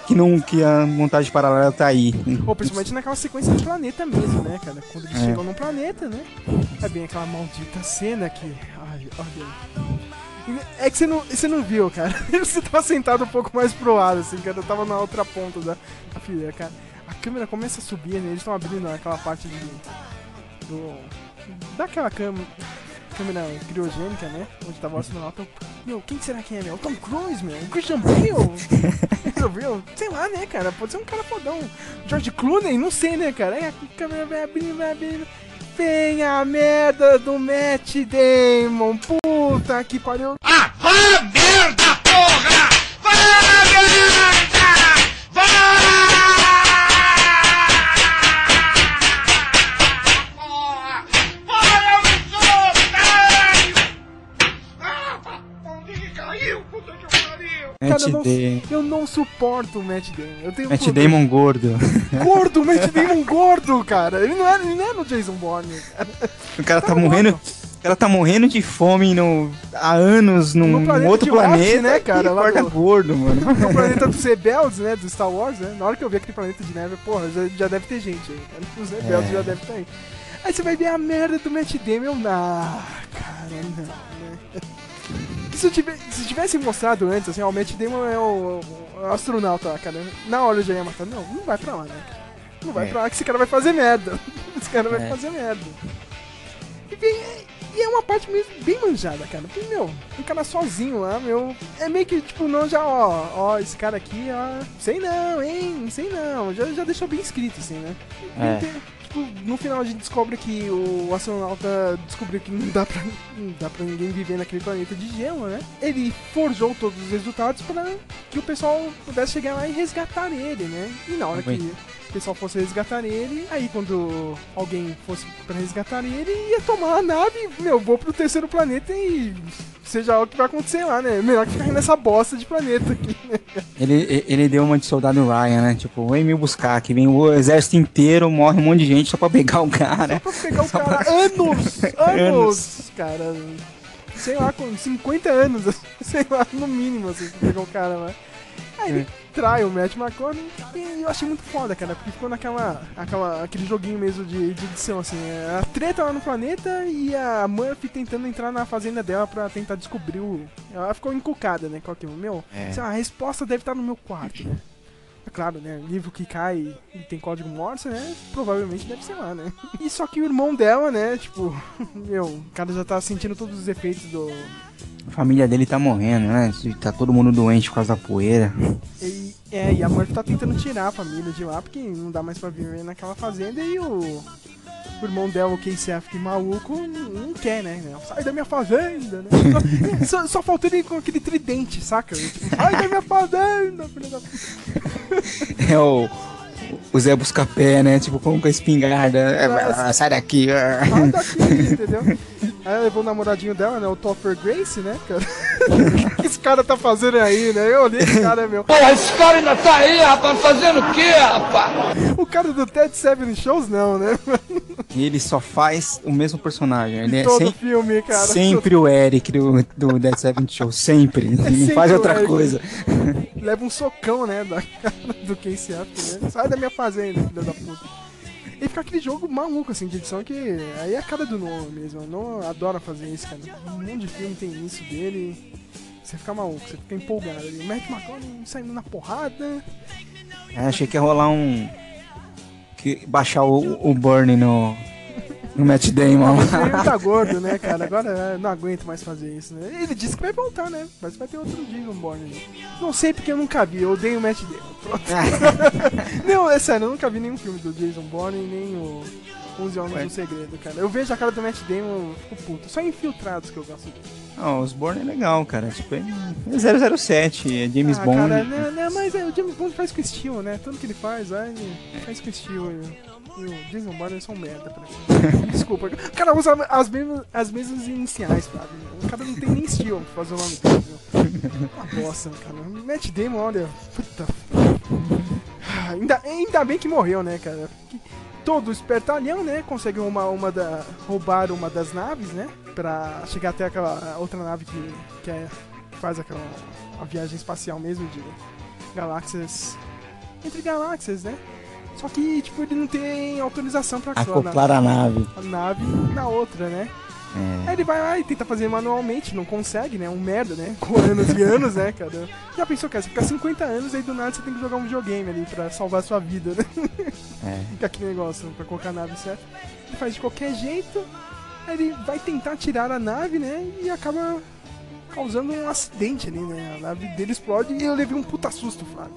que, não, que a montagem paralela tá aí. Pô, principalmente naquela sequência do planeta mesmo, né, cara? Quando eles É. chegam no planeta, né? É bem aquela maldita cena que. Ai, olha. É que você não, você não viu, cara. Você tava sentado um pouco mais pro lado, assim, cara. Eu tava na outra ponta da, da fileira, cara. A câmera começa a subir, né? Eles estão abrindo aquela parte de. Do. Daquela câmera. Câmera criogênica, né? Onde tava o astronauta. Meu, quem será que é, meu? O Tom Cruise, meu? O Christian Bale? Christian Bale? Sei lá, né, cara? Pode ser um cara fodão. George Clooney? Não sei, né, cara? Aí a câmera vai abrindo, vai abrindo. Vem a merda do Matt Damon. Puta que pariu. Ah, vá a merda, porra! Vá a merda! Cara, eu não, eu não suporto o Matt Damon. Eu tenho Matt problema. Damon gordo. Gordo, Matt Damon gordo, cara. Ele não é, ele não é no Jason Bourne. cara. O cara tá morrendo. O cara tá morrendo de fome no, há anos num planeta outro planeta. né, cara, lá do- gordo, mano. No planeta dos rebeldes, né? Do Star Wars, né? Na hora que eu vi aquele planeta de neve, porra, já, já deve ter gente aí. Cara. Os rebeldes É. já devem estar aí. Aí você vai ver a merda do Matt Damon. Ah, cara, não, né? Se, tive- se tivesse mostrado antes, assim, o Matt Damon é o, o astronauta lá, cara. Na hora eu já ia matar. Não, não vai pra lá, né? Não vai É. pra lá que esse cara vai fazer merda. Esse cara vai É. fazer merda. E, bem, e é uma parte mesmo bem manjada, cara. Porque, meu, um cara sozinho lá, meu. É meio que, tipo, não já, ó, ó, esse cara aqui, ó. Sei não, hein? Sei não. Já, já deixou bem escrito, assim, né? É. Tem- Tipo, no final a gente descobre que o astronauta descobriu que não dá pra, não dá pra ninguém viver naquele planeta de gelo, né? Ele forjou todos os resultados para que o pessoal pudesse chegar lá e resgatar ele, né? E na hora que Bem. o pessoal fosse resgatar ele, aí quando alguém fosse pra resgatar ele, ia tomar a nave, meu, vou pro terceiro planeta e seja o que vai acontecer lá, né? Melhor que ficar nessa bosta de planeta aqui, né? Ele, ele deu uma de soldado Ryan, né? Tipo, vem me buscar, que vem o exército inteiro, morre um monte de gente só pra pegar o cara. Pra pegar o cara anos, anos, cara. Sei lá, com 50 anos, sei lá, no mínimo, assim, pra pegar o cara lá. Aí ele trai o Matt McConaughey e eu achei muito foda, cara, porque ficou naquela, aquela, aquele joguinho mesmo de, de edição, assim, é, a treta lá no planeta e a Murphy tentando entrar na fazenda dela pra tentar descobrir o... Ela ficou encucada, né, qual que é o meu? É. A resposta deve estar no meu quarto, né? É claro, né? Livro que cai e tem código Morse, né? Provavelmente deve ser lá, né? E só que o irmão dela, né? Tipo, meu, o cara já tá sentindo todos os efeitos do. A família dele tá morrendo, né? Tá todo mundo doente por causa da poeira. E, é, e a Murphy tá tentando tirar a família de lá, porque não dá mais pra viver naquela fazenda e o. O irmão dela, o Casey Affleck maluco, não, quer, né? Sai da minha fazenda, né? Só, só, faltou ele com aquele tridente, saca? Tipo, Sai da minha fazenda, filho da puta. É o, o Zé Buscapé, né? Tipo, com com a espingarda. É, sai daqui. Sai daqui, entendeu? Aí ela levou o namoradinho dela, né? O Topper Grace, né, cara? O que esse cara tá fazendo aí, né? Eu olhei esse cara, meu. Porra, esse cara ainda tá aí, rapaz, fazendo o quê, rapaz? O cara do Ted Seven Shows, não, né? E ele só faz o mesmo personagem. Ele é Todo sem- filme, cara. sempre o Eric do, do Dead Seven Show. Sempre. Ele não É sempre faz outra Eric. coisa. Leva um socão, né, da cara do Casey Affleck, né? Sai da minha fazenda, filho da puta. E fica aquele jogo maluco, assim, de edição que aí é a cara do Noah mesmo. O Noah adora fazer isso, cara. Um monte de filme tem isso dele. Você fica maluco, você fica empolgado ali. O Matt McConaughey saindo na porrada. É, achei que ia rolar um. Que baixar o, o Burn no. No Matt Damon. Ele tá gordo, né, cara? Agora eu não aguento mais fazer isso, né? Ele disse que vai voltar, né? Mas vai ter outro Jason Bourne. Não sei porque eu nunca vi, eu odeio o Matt Damon. Pronto. não, é sério, eu nunca vi nenhum filme do Jason Bourne, nem o 11 Homens Ué. no Segredo, cara. Eu vejo a cara do Matt Damon, fico puto. Só infiltrados que eu gosto dele. Não, os Bourne é legal, cara. Tipo, é 007, é James ah, Bond. cara, né, né, mas é, o James Bond faz com estilo, né? Tudo que ele faz, aí, ele faz com estilo. E, e o são merda pra mim. Desculpa. O cara usa as mesmas, as mesmas iniciais, sabe? O cara não tem nem estilo pra fazer o nome dele. Uma bosta, cara. Matt Damon, olha. Puta. Ainda, ainda bem que morreu, né, cara? Que todo espertalhão, né, consegue uma, uma da, roubar uma das naves, né? Pra chegar até aquela outra nave que, que é faz aquela a viagem espacial mesmo de galáxias entre galáxias, né? Só que, tipo, ele não tem autorização pra Acoplar a nave. a nave na outra, né? É. Aí ele vai lá e tenta fazer manualmente, não consegue, né? Um merda, né? Com anos e anos, né, cara? Já pensou, cara? Você fica 50 anos aí do nada você tem que jogar um videogame ali pra salvar a sua vida, né? É. Fica aquele negócio pra colocar a nave certa. Ele faz de qualquer jeito, aí ele vai tentar tirar a nave, né? E acaba causando um acidente ali, né? A nave dele explode e eu levei um puta susto, Flávio.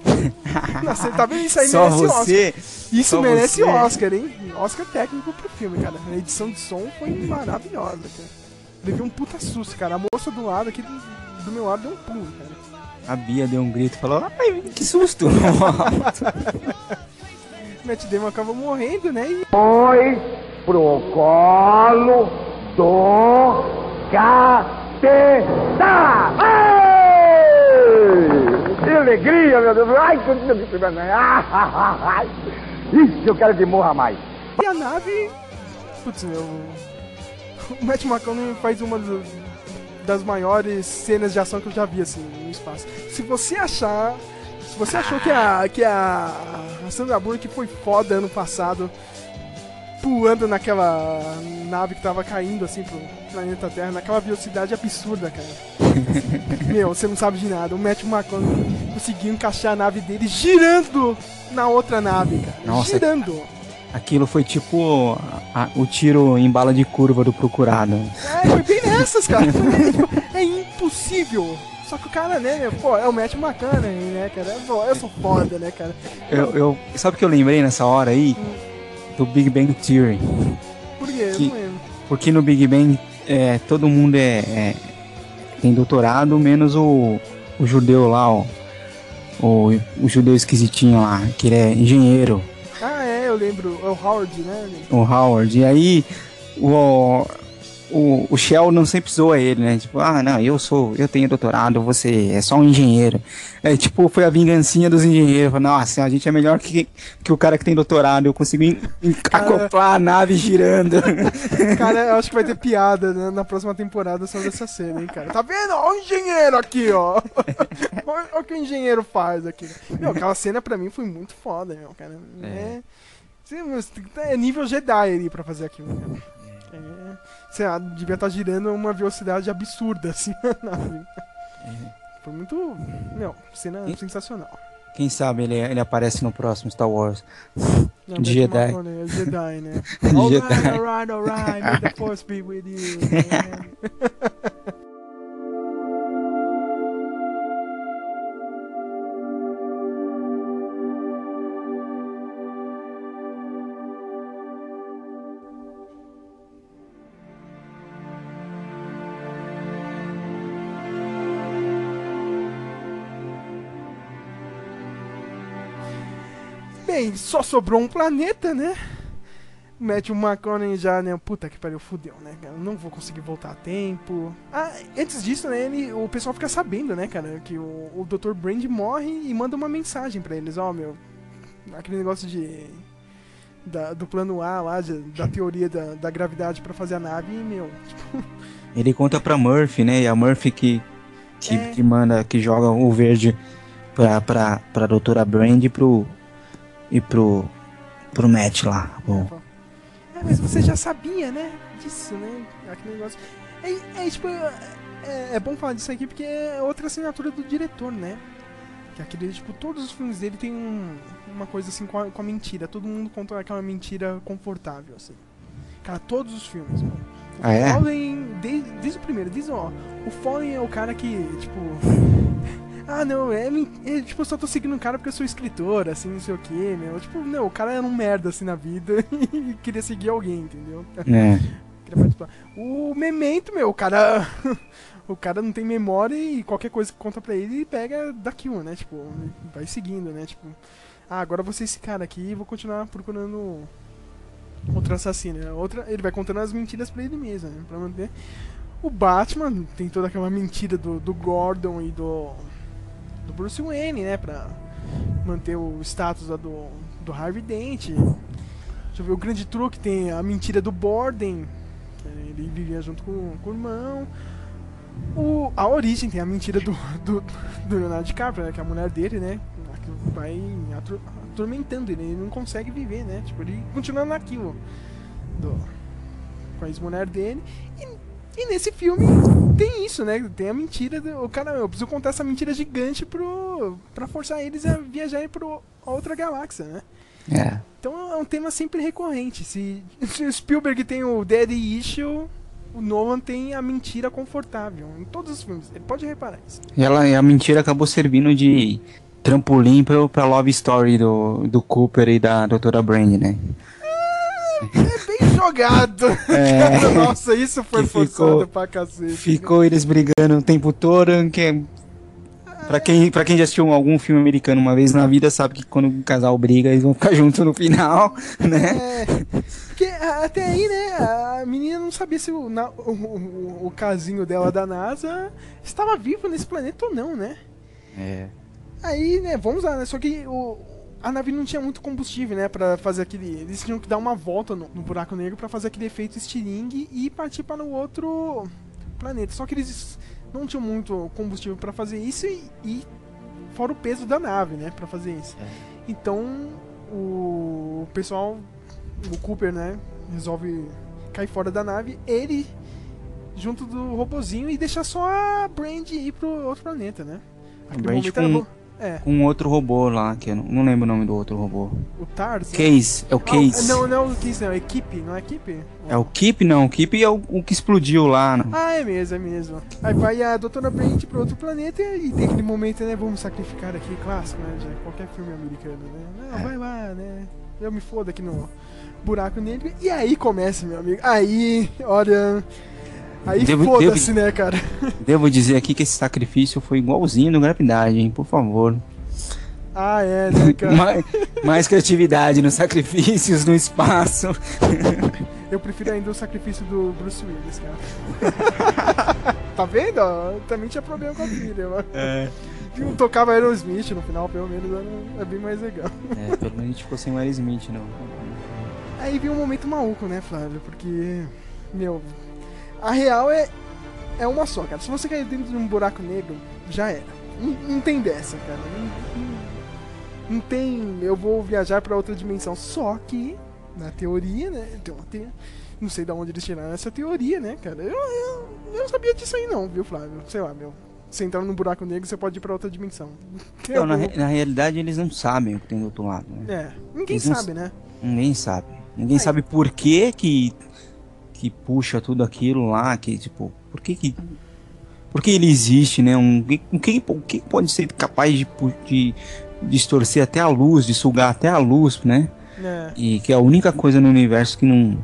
Nossa, tá vendo? Isso aí Só merece você? Oscar. Isso Só merece você? Oscar, hein? Oscar técnico pro filme, cara. A edição de som foi maravilhosa, cara. Levei um puta susto, cara. A moça do lado aqui, do, do meu lado, deu um pulo, cara. A Bia deu um grito e falou: Ai, que susto! Matt Damon acaba morrendo, né? E Foi pro colo do capeta! Ei! Que alegria, meu Deus! Ai, que Ai, Isso eu quero que morra mais. E a nave. Putz, meu. O Matt McConaughey faz uma das maiores cenas de ação que eu já vi, assim, no espaço. Se você achar. Se você achou que a. que a Sandra Bullock foi foda ano passado, pulando naquela nave que tava caindo assim pro planeta Terra, naquela velocidade absurda, cara. Meu, você não sabe de nada. O Matt McConaughey conseguiu encaixar a nave dele girando na outra nave, cara. Nossa. Girando. Aquilo foi tipo a- a- o tiro em bala de curva do procurado. É, foi bem nessas, cara. É impossível. Só que o cara, né, pô, é o Matt McConaughey, né, cara? Pô, eu sou foda, né, cara? Eu, eu, sabe o que eu lembrei nessa hora aí? Do Big Bang Theory. Por quê? Que-. Porque no Big Bang é, todo mundo é, é- tem doutorado, menos o, o judeu lá, ó. O, o judeu esquisitinho lá, que ele é engenheiro, Ah, é, eu lembro. É o Howard, né? o Howard. E aí o, o, o Sheldon sempre zoa ele, né? Tipo, ah, não, eu sou, eu tenho doutorado, você é só um engenheiro. É tipo, foi a vingancinha dos engenheiros. Nossa, a gente é melhor que, que o cara que tem doutorado, eu consigo en- en- acoplar a nave girando. Cara, eu acho que vai ter piada né, na próxima temporada sobre essa cena, hein, cara. Tá vendo? Ó o engenheiro aqui, ó. Olha o que o engenheiro faz aqui. Meu, aquela cena pra mim foi muito foda, meu, cara. É. Ter- É nível Jedi ali pra fazer aquilo, cara. É, sei lá, devia estar girando a uma velocidade absurda, assim, na nave. Foi muito. Meu, cena sensacional. Quem sabe ele, ele aparece no próximo Star Wars. Não, De Jedi. McConaughey, é Jedi, né? Alright, Jedi. alright, alright, may the force be with you. Bem, só sobrou um planeta, né? O Matthew McConaughey já, né? Puta que pariu, fudeu, né, cara? Não vou conseguir voltar a tempo. Ah, antes disso, né? Ele, o pessoal fica sabendo, né, cara? Que o, o Dr. Brand morre e manda uma mensagem pra eles: Ó, meu. Aquele negócio de. da- do plano A lá, de- da teoria da, da gravidade pra fazer a nave, e, meu. Tipo, Ele conta pra Murphy, né? E a Murphy que, que, É. que manda, que joga o verde pra, pra, pra doutora Brand e pro. E pro. pro Matt lá. Bom, É, mas você já sabia, né? Disso, né? Aquele negócio. É, é, tipo, é, é bom falar disso aqui porque é outra assinatura do diretor, né? Que aquele, tipo, todos os filmes dele tem um- uma coisa assim com a, com a mentira. Todo mundo conta aquela mentira confortável, assim. Cara, todos os filmes, mano. O Ah, é? Fallen, desde, desde o primeiro, desde ó, o Fallen é o cara que, tipo. Ah, não, é, é, Tipo, eu só tô seguindo um cara porque eu sou escritor, assim, não sei o que, meu. Tipo, não, o cara era um merda assim na vida e queria seguir alguém, entendeu? É. O Memento, meu, o cara. o cara não tem memória e qualquer coisa que conta pra ele, ele pega daquilo, né? Tipo, vai seguindo, né? Tipo, ah, agora vou ser esse cara aqui e vou continuar procurando outro assassino. né? Outra, ele vai contando as mentiras pra ele mesmo, né? Pra manter. O Batman tem toda aquela mentira do, do Gordon e do. Do Bruce Wayne, né? Pra manter o status do, do Harvey Dent. Deixa eu ver, o grande truque tem a mentira do Borden. Ele vivia junto com, com o irmão. o, a origem tem a mentira do, do, do Leonardo DiCaprio, né? Que é a mulher dele, né? Que vai ator- atormentando ele, ele não consegue viver, né? Tipo, ele continua naquilo do, com a ex-mulher dele. E, e nesse filme tem isso, né? Tem a mentira do. O cara, eu preciso contar essa mentira gigante pro. pra forçar eles a viajarem pra outra galáxia, né? É. Então é um tema sempre recorrente. Se, se o Spielberg tem o Daddy Issue, o Nolan tem a mentira confortável. Em todos os filmes. Ele pode reparar isso. E ela, a mentira acabou servindo de trampolim pra, pra Love Story do, do Cooper e da Doutora Brand, né? É bem jogado. É. Cara, Nossa, isso foi Que forçado ficou- pra cacete. Ficou eles brigando o tempo todo, que é... Pra quem, pra quem já assistiu algum filme americano uma vez na vida, sabe que quando um casal briga, eles vão ficar juntos no final, né? É, porque até aí, né, a menina não sabia se o, na- o, o- o casinho dela da NASA estava vivo nesse planeta ou não, né? É. Aí, né, vamos lá, né? Só que o, a nave não tinha muito combustível, né? Pra fazer aquele. Eles tinham que dar uma volta no, no buraco negro pra fazer aquele efeito estilingue e partir para o outro planeta. Só que eles não tinham muito combustível pra fazer isso e, e fora o peso da nave, né? Pra fazer isso. Então o pessoal, o Cooper, né? Resolve cair fora da nave. Ele junto do robozinho e deixar só a Brand ir pro outro planeta, né? A Naquele Brand momento com, É. com outro robô lá, que eu não, não lembro o nome do outro robô. O Tars? Case, é o Ah, Case. não, não é o Case, não. É equipe, não é equipe? É o Keep, não. O Keep é o, o que explodiu lá. né? Ah, é mesmo, é mesmo. Aí vai a Doutora Brand pro outro planeta e tem aquele momento, né? Vamos sacrificar aqui, clássico, né? De qualquer filme americano, né? Não, vai lá, né? Eu me fodo aqui no buraco negro. E aí começa, meu amigo. Aí, olha. Aí Devo- foda-se, devo- né, cara? Devo dizer aqui que esse sacrifício foi igualzinho no Gravidade, hein? Por favor. Ah, é, né, cara? mais, mais criatividade nos sacrifícios, no espaço. Eu prefiro ainda o sacrifício do Bruce Willis, cara. tá vendo? Também tinha problema com a filha, mano. É. Não tocava Aerosmith no final, pelo menos era- é bem mais legal. É, pelo menos a gente ficou sem o Will Smith, não. Aí vem um momento maluco, né, Flávio? Porque, meu, a real é, é uma só, cara. Se você cair dentro de um buraco negro, já era. Não, não tem dessa, cara. Não, não- não tem. Eu vou viajar pra outra dimensão. Só que, na teoria, né? Tem uma te- Não sei de onde eles tiraram essa teoria, né, cara? Eu, eu, eu não sabia disso aí, não, viu, Flávio? Sei lá, meu. Você entrar num buraco negro, você pode ir pra outra dimensão. Não, na, re- na realidade, eles não sabem o que tem do outro lado, né? É, ninguém Eles sabe, né? Ninguém sabe. Ninguém sabe por que que, que puxa tudo aquilo lá, que tipo, por que que... Por que ele existe, né? Um, o, que, o que pode ser capaz de, de distorcer até a luz, de sugar até a luz, né? É. E que é a única coisa no universo que não...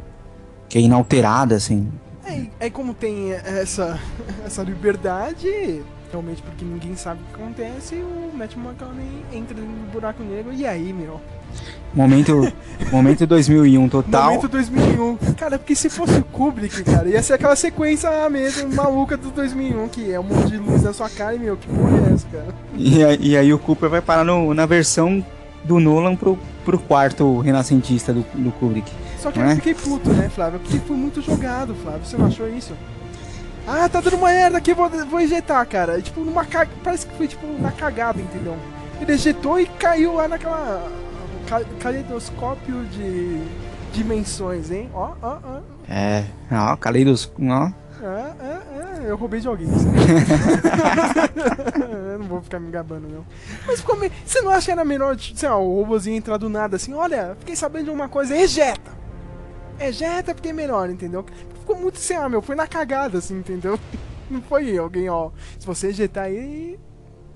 Que é inalterada, assim. É, aí como tem essa, essa liberdade, realmente porque ninguém sabe o que acontece, o Matt McConaughey entra no buraco negro e aí, meu. Momento, momento 2001 total. Momento 2001. Cara, porque se fosse o Kubrick, cara, ia ser aquela sequência mesmo, maluca do 2001, que é um monte de luz na sua cara e, meu, que porra é essa, cara? E, aí- e aí o Cooper vai parar no- na versão do Nolan pro, pro quarto renascentista do, do Kubrick. Só que não eu é? fiquei puto, né, Flávio? Porque foi muito jogado, Flávio. Você não achou isso? Ah, tá dando uma merda aqui, vou, vou ejetar, cara. E, tipo, numa cag... Parece que foi tipo na cagada, entendeu? Ele ejetou e caiu lá naquela. ca- Caleidoscópio de dimensões, hein? Ó, ó, ó. É, ó, Kaleidos, ó. É, é, é, eu roubei de alguém. eu não vou ficar me gabando, não. Mas ficou meio... Você não acha que era melhor, tipo, sei lá, o robozinho entrar do nada assim? Olha, fiquei sabendo de uma coisa, ejeta! Ejeta porque é melhor, entendeu? Ficou muito sei lá, meu, foi na cagada, assim, entendeu? Não foi alguém, ó. Se você ejetar aí,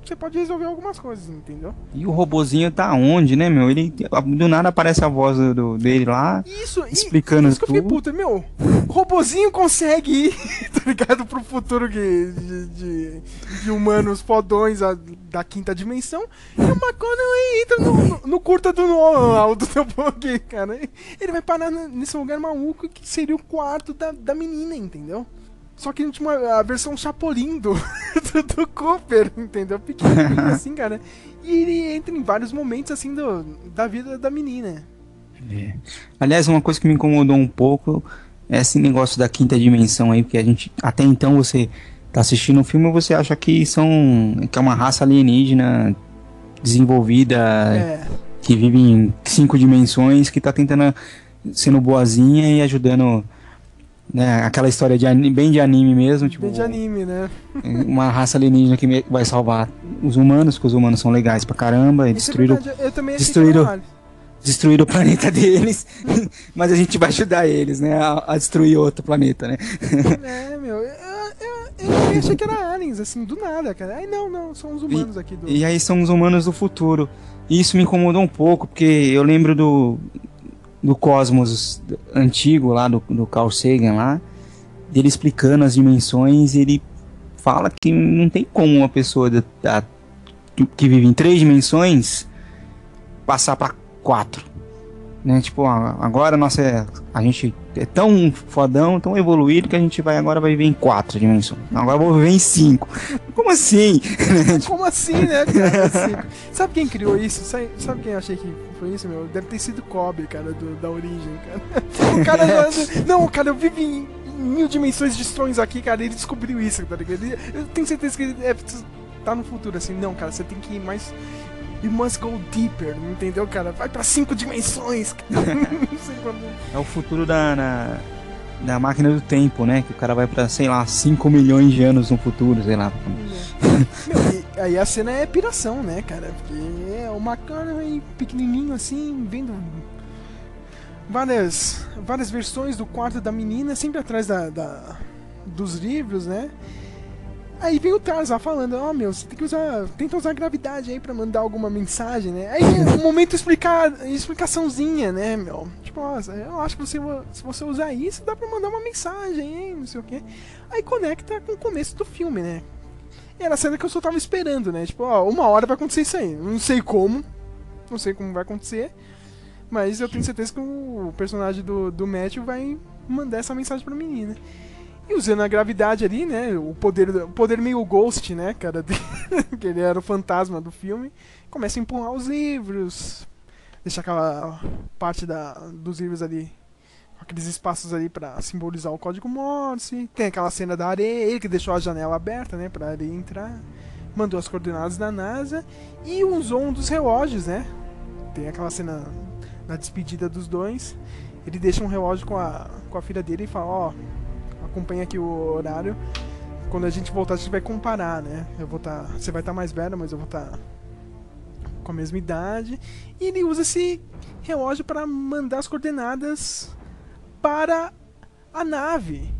você pode resolver algumas coisas, entendeu? E o robozinho tá onde, né, meu? Ele do nada aparece a voz do, dele lá, Isso, e- explicando Isso que eu fiquei puta, meu. O robozinho consegue ir, tá ligado? Pro futuro de, de, de humanos fodões a- da quinta dimensão. E o McConaughey entra no, no, no curta do Nolan do teu aqui, cara. Ele vai parar nesse lugar maluco que seria o quarto da, da menina, entendeu? Só que tinha uma, a versão Chapolin do, do, do Cooper, entendeu? Pequenininho assim, cara. E ele entra em vários momentos, assim, do, da vida da menina. É. Aliás, uma coisa que me incomodou um pouco é esse negócio da quinta dimensão aí, porque a gente até então você tá assistindo o filme, você acha que são que é uma raça alienígena desenvolvida É. que vive em cinco dimensões, que tá tentando sendo boazinha e ajudando né, aquela história de ani- bem de anime mesmo, tipo, Bem de anime, né? uma raça alienígena que vai salvar os humanos, porque os humanos são legais pra caramba, e é destruíram, verdade, eu também destruíram, destruíram o planeta deles, mas a gente vai ajudar eles, né, a, a destruir outro planeta, né? É, meu, eu, eu, eu achei que era aliens, assim, do nada, cara. Ai, não, não, são os humanos aqui do. E aí são os humanos do futuro. E isso me incomodou um pouco, porque eu lembro do, do Cosmos antigo lá, do, do Carl Sagan lá, dele explicando as dimensões, ele fala que não tem como uma pessoa da, da- que vive em três dimensões passar para quatro. Né? Tipo, a- agora nossa, a gente é tão fodão, tão evoluído que a gente vai agora vai viver em quatro dimensões. Agora vou viver em cinco. Como assim? Como assim, né, cara? Assim, sabe quem criou isso? Sabe, quem eu achei que foi isso, meu? Deve ter sido Kobe, cara, do- da origem, cara. O cara. não, cara, eu vivo em mil dimensões de sonhos aqui, cara. Ele descobriu isso, tá ligado? Eu tenho certeza que ele é, tá no futuro, assim. Não, cara, você tem que ir mais. You must go deeper, entendeu, cara? Vai pra cinco dimensões. Não sei. É o futuro da, na- da máquina do tempo, né? Que o cara vai pra, sei lá, 5 milhões de anos no futuro, sei lá. Meu, e aí a cena é piração, né, cara? Porque é uma cara aí pequenininho assim, vendo várias, várias versões do quarto da menina, sempre atrás da, da- dos livros, né? Aí vem o Tarzan falando, ó meu, você tem que usar. Tenta usar a gravidade aí pra mandar alguma mensagem, né? Aí um momento explicar, explicaçãozinha, né, meu? Tipo, nossa, eu acho que você, se você usar isso, dá pra mandar uma mensagem, hein? Não sei o quê. Aí conecta com o começo do filme, né? E era a cena que eu só tava esperando, né? Tipo, ó, uma hora vai acontecer isso aí. Não sei como. Não sei como vai acontecer. Mas eu tenho certeza que o personagem do, do Matthew vai mandar essa mensagem pra menina. E usando a gravidade ali, né? O poder, o poder meio ghost, né, cara? que ele era o fantasma do filme. Começa a empurrar os livros. Deixa aquela parte da, dos livros ali. Aqueles espaços ali pra simbolizar o código Morse. Tem aquela cena da areia, ele que deixou a janela aberta, né? Pra areia entrar. Mandou as coordenadas da NASA. E usou um dos relógios, né? Tem aquela cena na despedida dos dois. Ele deixa um relógio com a, com a filha dele e fala, ó, acompanha aqui o horário. Quando a gente voltar, a gente vai comparar, né? Eu vou estar. você vai estar mais velha, mas eu vou estar com a mesma idade. E ele usa esse relógio para mandar as coordenadas para a nave.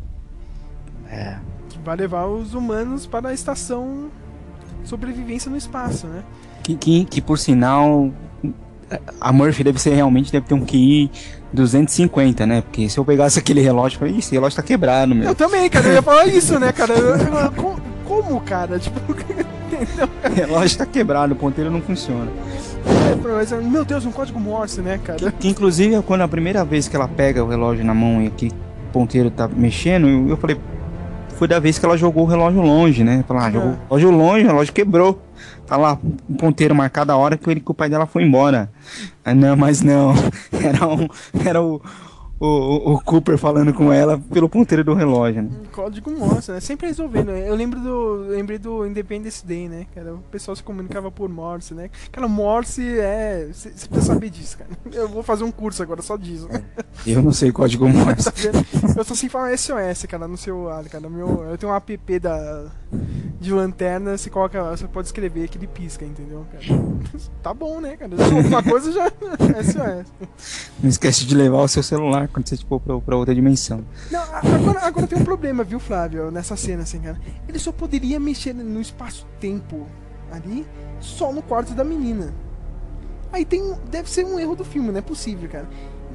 É. Que vai levar os humanos para a estação sobrevivência no espaço, né? Que, que, que por sinal, a Murphy deve ser realmente deve ter um QI 250, né? Porque se eu pegasse aquele relógio, eu falei, "Ih, esse relógio tá quebrado, meu. Eu também, cara, eu ia falar isso, né, cara? Eu- eu- co- como, cara? Tipo, entendeu? O relógio tá quebrado, o ponteiro não funciona. É, meu Deus, um código Morse, né, cara? Que inclusive quando a primeira vez que ela pega o relógio na mão e que o ponteiro tá mexendo, eu, eu falei, foi da vez que ela jogou o relógio longe, né? Falar, ah, jogou o relógio longe, o relógio quebrou. Tá lá, um ponteiro marcado a hora que, ele, que o pai dela foi embora. Ah, não, mas não. Era, um, era o, o, o Cooper falando com ela pelo ponteiro do relógio, né? Código Morse, né? Sempre resolvendo. né? Eu lembro do, lembrei do Independence Day, né? Cara, o pessoal se comunicava por Morse, né? Cara, Morse é. Você precisa saber disso, cara. Eu vou fazer um curso agora só disso. né? Eu não sei código Morse. Eu só sei falar SOS, cara, no celular, cara. Meu, eu tenho um app da, de lanterna, você coloca, você pode escrever que ele pisca, entendeu, cara? Tá bom, né, cara? Uma coisa já é SOS. Não esquece de levar o seu celular quando você for pra, pra outra dimensão. Não, agora, agora tem um problema, viu, Flávio, nessa cena, assim, cara. Ele só poderia mexer no espaço-tempo ali, só no quarto da menina. Aí tem. Deve ser um erro do filme, não é possível, cara.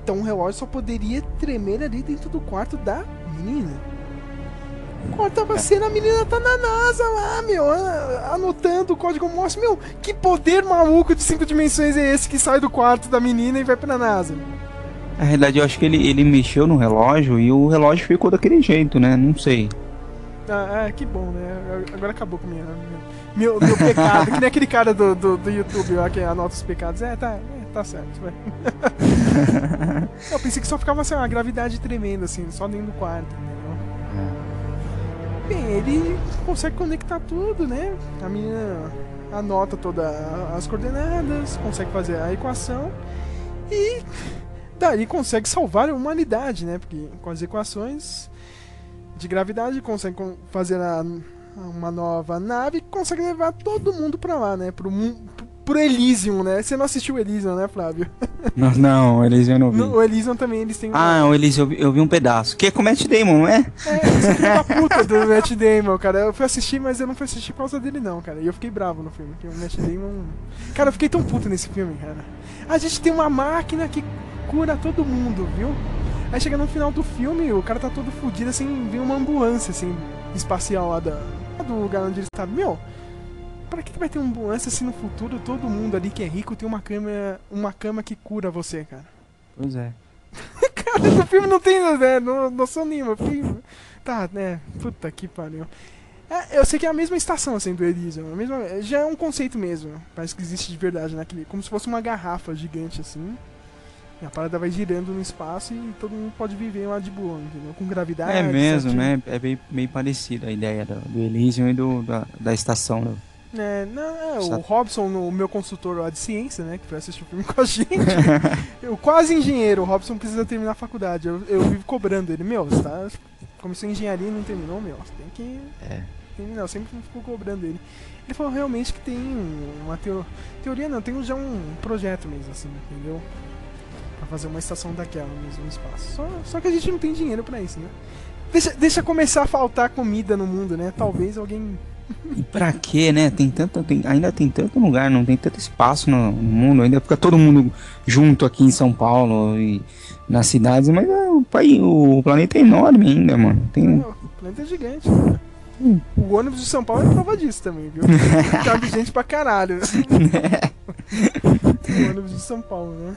Então o relógio só poderia tremer ali dentro do quarto da menina. Corta a cena, a menina tá na NASA lá, meu, anotando o código Morse. Meu, que poder maluco de cinco dimensões é esse que sai do quarto da menina e vai pra NASA? Na realidade, eu acho que ele, ele mexeu no relógio e o relógio ficou daquele jeito, né? Não sei. Ah, é, que bom, né? Agora acabou com minha, meu, meu pecado. que nem aquele cara do, do, do YouTube lá que anota os pecados. É, tá, é, tá certo, vai. eu pensei que só ficava assim, uma gravidade tremenda, assim, só dentro do quarto, entendeu? Bem, ele consegue conectar tudo, né? A menina anota todas as coordenadas, consegue fazer a equação e daí consegue salvar a humanidade, né? Porque com as equações de gravidade consegue con- fazer a- uma nova nave e consegue levar todo mundo pra lá, né? Pro, pro Elysium, né? Você não assistiu Elysium, né, Flávio? Não, não, eles eu não vi. No, o Elysium também eles têm Ah, o Elis, eu vi, um pedaço. Que é com o Matt Damon, não é? É, filho da puta do Matt Damon, cara. Eu fui assistir, mas eu não fui assistir por causa dele, não, cara. E eu fiquei bravo no filme, porque o Matt Damon. Cara, eu fiquei tão puto nesse filme, cara. A gente tem uma máquina que cura todo mundo, viu? Aí chega no final do filme, o cara tá todo fudido, assim, vem uma ambulância, assim, espacial lá da, do lugar onde ele está. Meu, pra que, que vai ter uma ambulância se no futuro todo mundo ali que é rico tem uma cama, uma cama que cura você, cara? Pois é. Cara, no filme não tem né, no, noção nenhuma. fiquei- Tá, né? Puta que pariu. É, eu sei que é a mesma estação, assim, do Elysium. A mesma, já é um conceito mesmo. Parece que existe de verdade naquele. Como se fosse uma garrafa gigante, assim. E a parada vai girando no espaço e todo mundo pode viver lá de boa, entendeu? Com gravidade. É mesmo, certinho. né? É bem, meio parecida a ideia do, do Elysium e do, da, da estação. né? É, não, é, o? Robson, o meu consultor lá de ciência, né, que foi assistir o filme com a gente, eu quase engenheiro, o Robson precisa terminar a faculdade, eu, eu vivo cobrando ele, meu, você tá, começou engenharia e não terminou, meu, você tem que É. terminar, eu sempre fico cobrando ele. Ele falou realmente que tem uma teo, teoria, não, tem já um projeto mesmo, assim, entendeu? Pra fazer uma estação daquela mesmo no espaço. Só, só que a gente não tem dinheiro pra isso, né? Deixa, deixa começar a faltar comida no mundo, né? Talvez alguém E pra quê, né? Tem tanto, tem, ainda tem tanto lugar, não tem tanto espaço no, no mundo, ainda fica todo mundo junto aqui em São Paulo e nas cidades, mas é, o, país, o planeta é enorme ainda, mano. Tem, O planeta é gigante, cara. O ônibus de São Paulo é prova disso também, viu? Cabe gente pra caralho. o ônibus de São Paulo, né?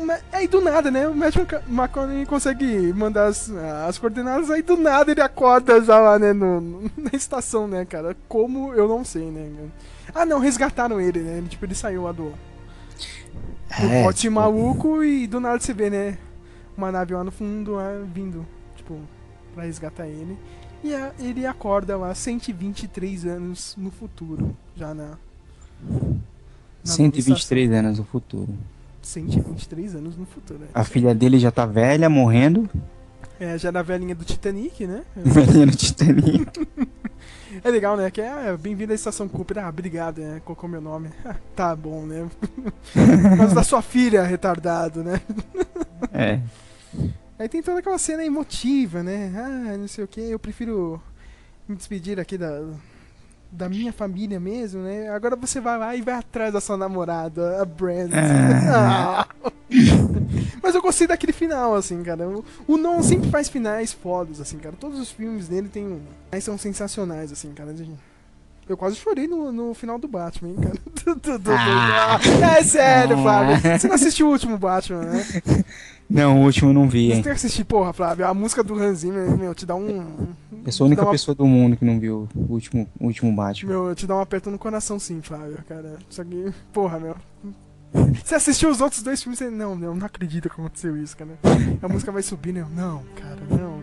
Ma- aí do nada, né? O Matthew McConaughey consegue mandar as, as coordenadas, aí do nada ele acorda já lá, né? No, no- na estação, né, cara? Como eu não sei, né? Ah, não, resgataram ele, né? Tipo, ele saiu lá do, do É, pote tipo- maluco e do nada você vê, né? Uma nave lá no fundo lá, vindo, tipo, pra resgatar ele. E a- ele acorda lá 123 anos no futuro, já na. na 123 anos no futuro. 123 anos no futuro. né? A filha dele já tá velha, morrendo. É, já na velhinha do Titanic, né? Velhinha no Titanic. É legal, né? Que é ah, bem-vindo à Estação Cooper. Ah, obrigado, né? Colocou meu nome. Ah, tá bom, né? Causa da sua filha, retardado, né? É. Aí tem toda aquela cena emotiva, né? Ah, não sei o que, eu prefiro me despedir aqui da, da minha família mesmo, né? Agora você vai lá e vai atrás da sua namorada, a Brand. Ah. Mas eu gostei daquele final, assim, cara. O, Nolan sempre faz finais fodas, assim, cara. Todos os filmes dele tem um. Aí são sensacionais, assim, cara. Eu quase chorei no, no final do Batman, hein, cara. Ah. É sério. Flávio. Você não assistiu o último Batman, né? Não, o último eu não vi, Você hein? tem que assistir, porra, Flávio. A música do Hans Zimmer, meu, te dá um. Eu sou a única uma- pessoa do mundo que não viu o último, o último Batman. Meu, te dá um aperto no coração sim, Flávio, cara. Só que, porra, meu. Você assistiu os outros dois filmes e você, não, não, não acredito que aconteceu isso, cara. A música vai subir, né? Não, cara, não. Não,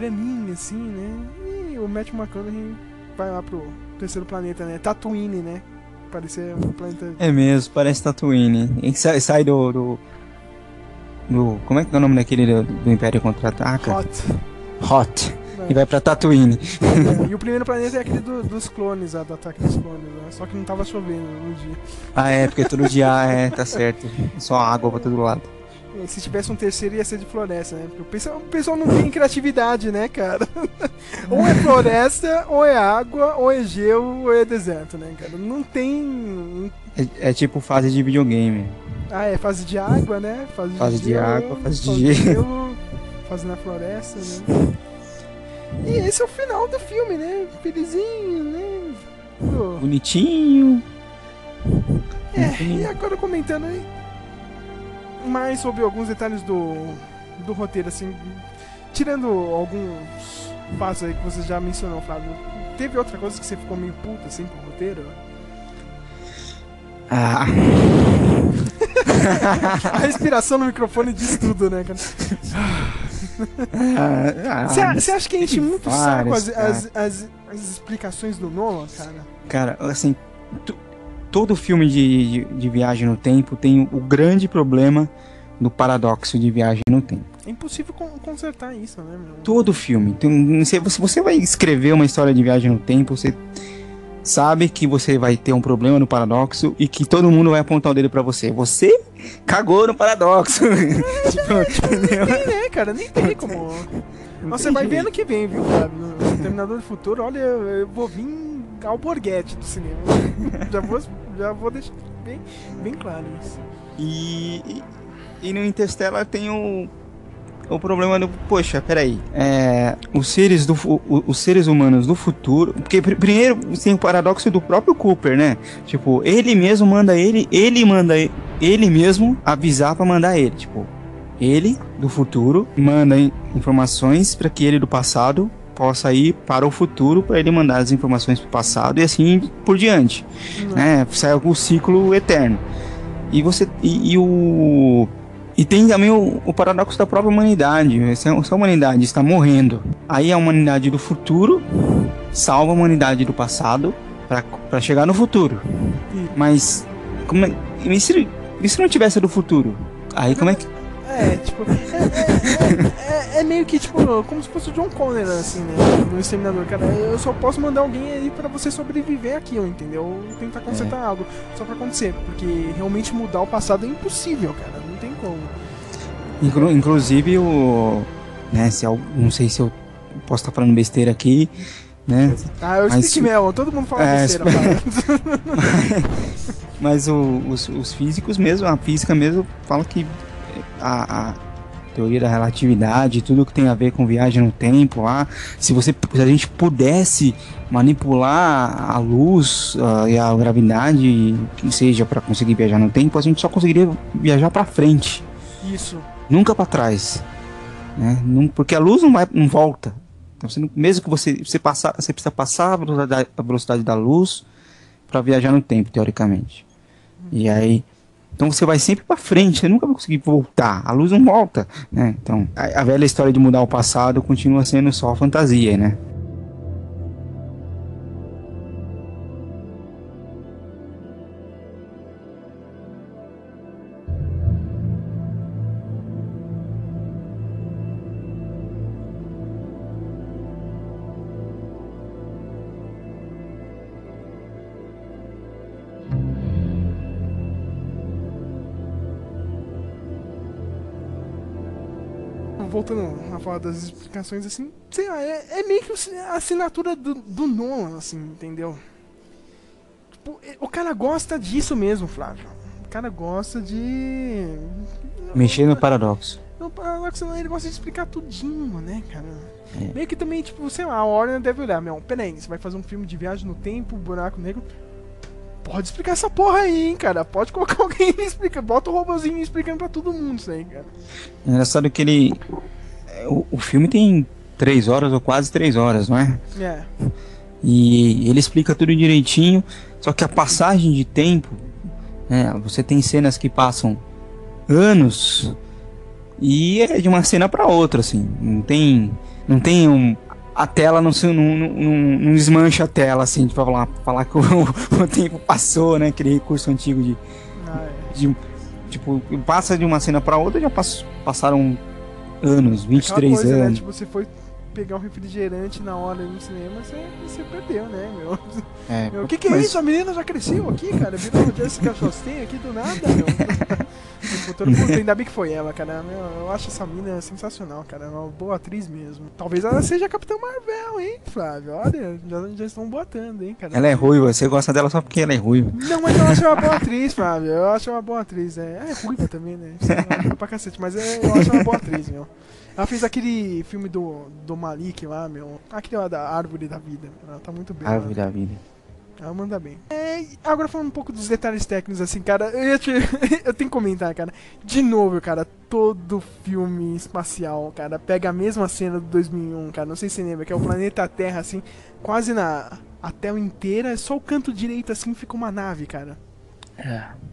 draminha, assim, né? E o Matt McConaughey vai lá pro terceiro planeta, né? Tatooine, né? Parecer um planeta... É mesmo, parece Tatooine. E sai, sai do, do, do- Como é que é o nome daquele do, do Império Contra-Ataca? Hot. Hot. É. E vai pra Tatooine. É, e o primeiro planeta é aquele do- dos clones, lá, do ataque dos clones, né? Só que não tava chovendo no dia. ah, é, porque todo dia é, tá certo. Só água pra todo lado. Se tivesse um terceiro ia ser de floresta, né? Porque o pessoal, o pessoal não tem criatividade, né, cara? ou é floresta, ou é água, ou é gelo, ou é deserto, né, cara? Não tem. É, é tipo fase de videogame. Ah, é fase de água, né? Fase, Fase de gelo, água, fase de gelo. Fase na floresta, né? E esse é o final do filme, né? Felizinho, né? Pô. Bonitinho. É, e agora comentando aí mais sobre alguns detalhes do, do roteiro, assim, tirando alguns fatos aí que você já mencionou, Flávio, teve outra coisa que você ficou meio puto, assim, com o roteiro? Ah. A respiração no microfone diz tudo, né, cara? Ah, Você ah, você acha que a gente muito saco as, as, as, as explicações do Nolan, cara? Cara, assim, tu- todo filme de, de, de viagem no tempo tem o, grande problema do paradoxo de viagem no tempo. É impossível con- consertar isso, né, meu? Todo filme. Tem, se você, você vai escrever uma história de viagem no tempo, você sabe que você vai ter um problema no paradoxo e que todo mundo vai apontar o dedo pra você. Você cagou no paradoxo. tipo, entendeu? Nem tem, né, cara? Nem tem como. Você vai ver ano que vem, viu, Flávio? No Terminador do Futuro, olha, eu vou vir ao borguete do cinema. já, vou, já vou deixar bem, bem claro isso. E, e, no Interstellar tem o, o problema do. Poxa, peraí. É, os, seres do, o- os seres humanos do futuro. Porque pr- primeiro tem o paradoxo do próprio Cooper, né? Tipo, ele mesmo manda ele. Ele manda ele mesmo avisar pra mandar ele. Tipo, ele do futuro manda in- informações pra que ele do passado possa ir para o futuro para ele mandar as informações pro passado e assim por diante. Né? Sai o ciclo eterno. E você. E, e o. E tem também o, o paradoxo da própria humanidade. Se a, se a humanidade está morrendo, aí a humanidade do futuro salva a humanidade do passado para chegar no futuro. Mas. Como é, e se, e se não tivesse do futuro? Aí como é que. É, tipo, é, é- é- é meio que, tipo, como se fosse o John Connor, assim, né? No Exterminador, cara. Eu só posso mandar alguém aí pra você sobreviver aquilo, entendeu? Tentar consertar algo. Só pra acontecer. Porque realmente mudar o passado é impossível, cara. Não tem como. Inclu- inclusive o. Né, se al- não sei se eu posso estar falando besteira aqui, né? Ah, eu Mas- explique Mel, todo mundo fala É, besteira, fala. Mas o- os, os físicos mesmo, a física mesmo, fala que a, a teoria da relatividade, tudo que tem a ver com viagem no tempo lá, se você se a gente pudesse manipular a luz ah, e a gravidade, que seja para conseguir viajar no tempo, a gente só conseguiria viajar para frente, Isso. nunca para trás, né? Não- porque a luz não vai, não volta. Então, você mesmo que você você passar, você precisa passar a velocidade, a velocidade da luz para viajar no tempo, teoricamente. E aí, então você vai sempre para frente, você nunca vai conseguir voltar. A luz não volta, né? Então, a, a velha história de mudar o passado continua sendo só fantasia, né? Voltando a falar das explicações, assim, sei lá, é, é meio que a assinatura do, do Nolan, assim, entendeu? Tipo, é- o cara gosta disso mesmo, Flávio. O cara gosta de. Mexer no paradoxo. No paradoxo, não, ele gosta de explicar tudinho, né, cara? É. Meio que também, tipo, sei lá, a Warner deve olhar, meu, peraí, você vai fazer um filme de viagem no tempo, buraco negro. Pode explicar essa porra aí, hein, cara. Pode colocar alguém e explica. Bota o robôzinho explicando pra todo mundo isso aí, cara. É engraçado que ele. O, o filme tem três horas ou quase três horas, não é? É. E ele explica tudo direitinho, só que a passagem de tempo, né, você tem cenas que passam anos e é de uma cena para outra, assim, não tem, não tem um, a tela não, se- não, não, não- desmancha a tela, assim, pra falar, falar que o, o tempo passou, né, aquele recurso antigo de, Ah, é. de tipo, passa de uma cena para outra, já pass- passaram anos, Aquela 23 coisa, né? anos. Tipo, você foi pegar um refrigerante na hora no cinema, você, você perdeu, né, meu? É, Meu, O que, que é mas- isso? A menina já cresceu aqui, cara. Virou Jessica Chastain aqui do nada, meu. Tipo, todo mundo, ainda bem que foi ela, cara. Meu, eu acho essa mina sensacional, cara. É uma boa atriz mesmo. Talvez ela seja a Capitã Marvel, hein, Flávio? Olha, já, já estão botando, hein, cara. Ela é ruiva, você gosta dela só porque ela é ruiva. Não, mas eu acho uma boa atriz, Flávio. Eu acho uma boa atriz. É, ela é ruiva também, né? É ruiva pra cacete, mas eu acho uma boa atriz, meu. Ela fez aquele filme do, do Malik lá, meu. Aquele lá da Árvore da Vida. Ela tá muito bem. lá. Árvore da vida. Ela manda bem. É, agora falando um pouco dos detalhes técnicos, assim, cara, eu, ia te- eu tenho que comentar, cara. De novo, cara, todo filme espacial, cara, pega a mesma cena do 2001, cara. Não sei se você lembra, que é o planeta Terra, assim, quase na a tela inteira, só o canto direito, assim, fica uma nave, cara.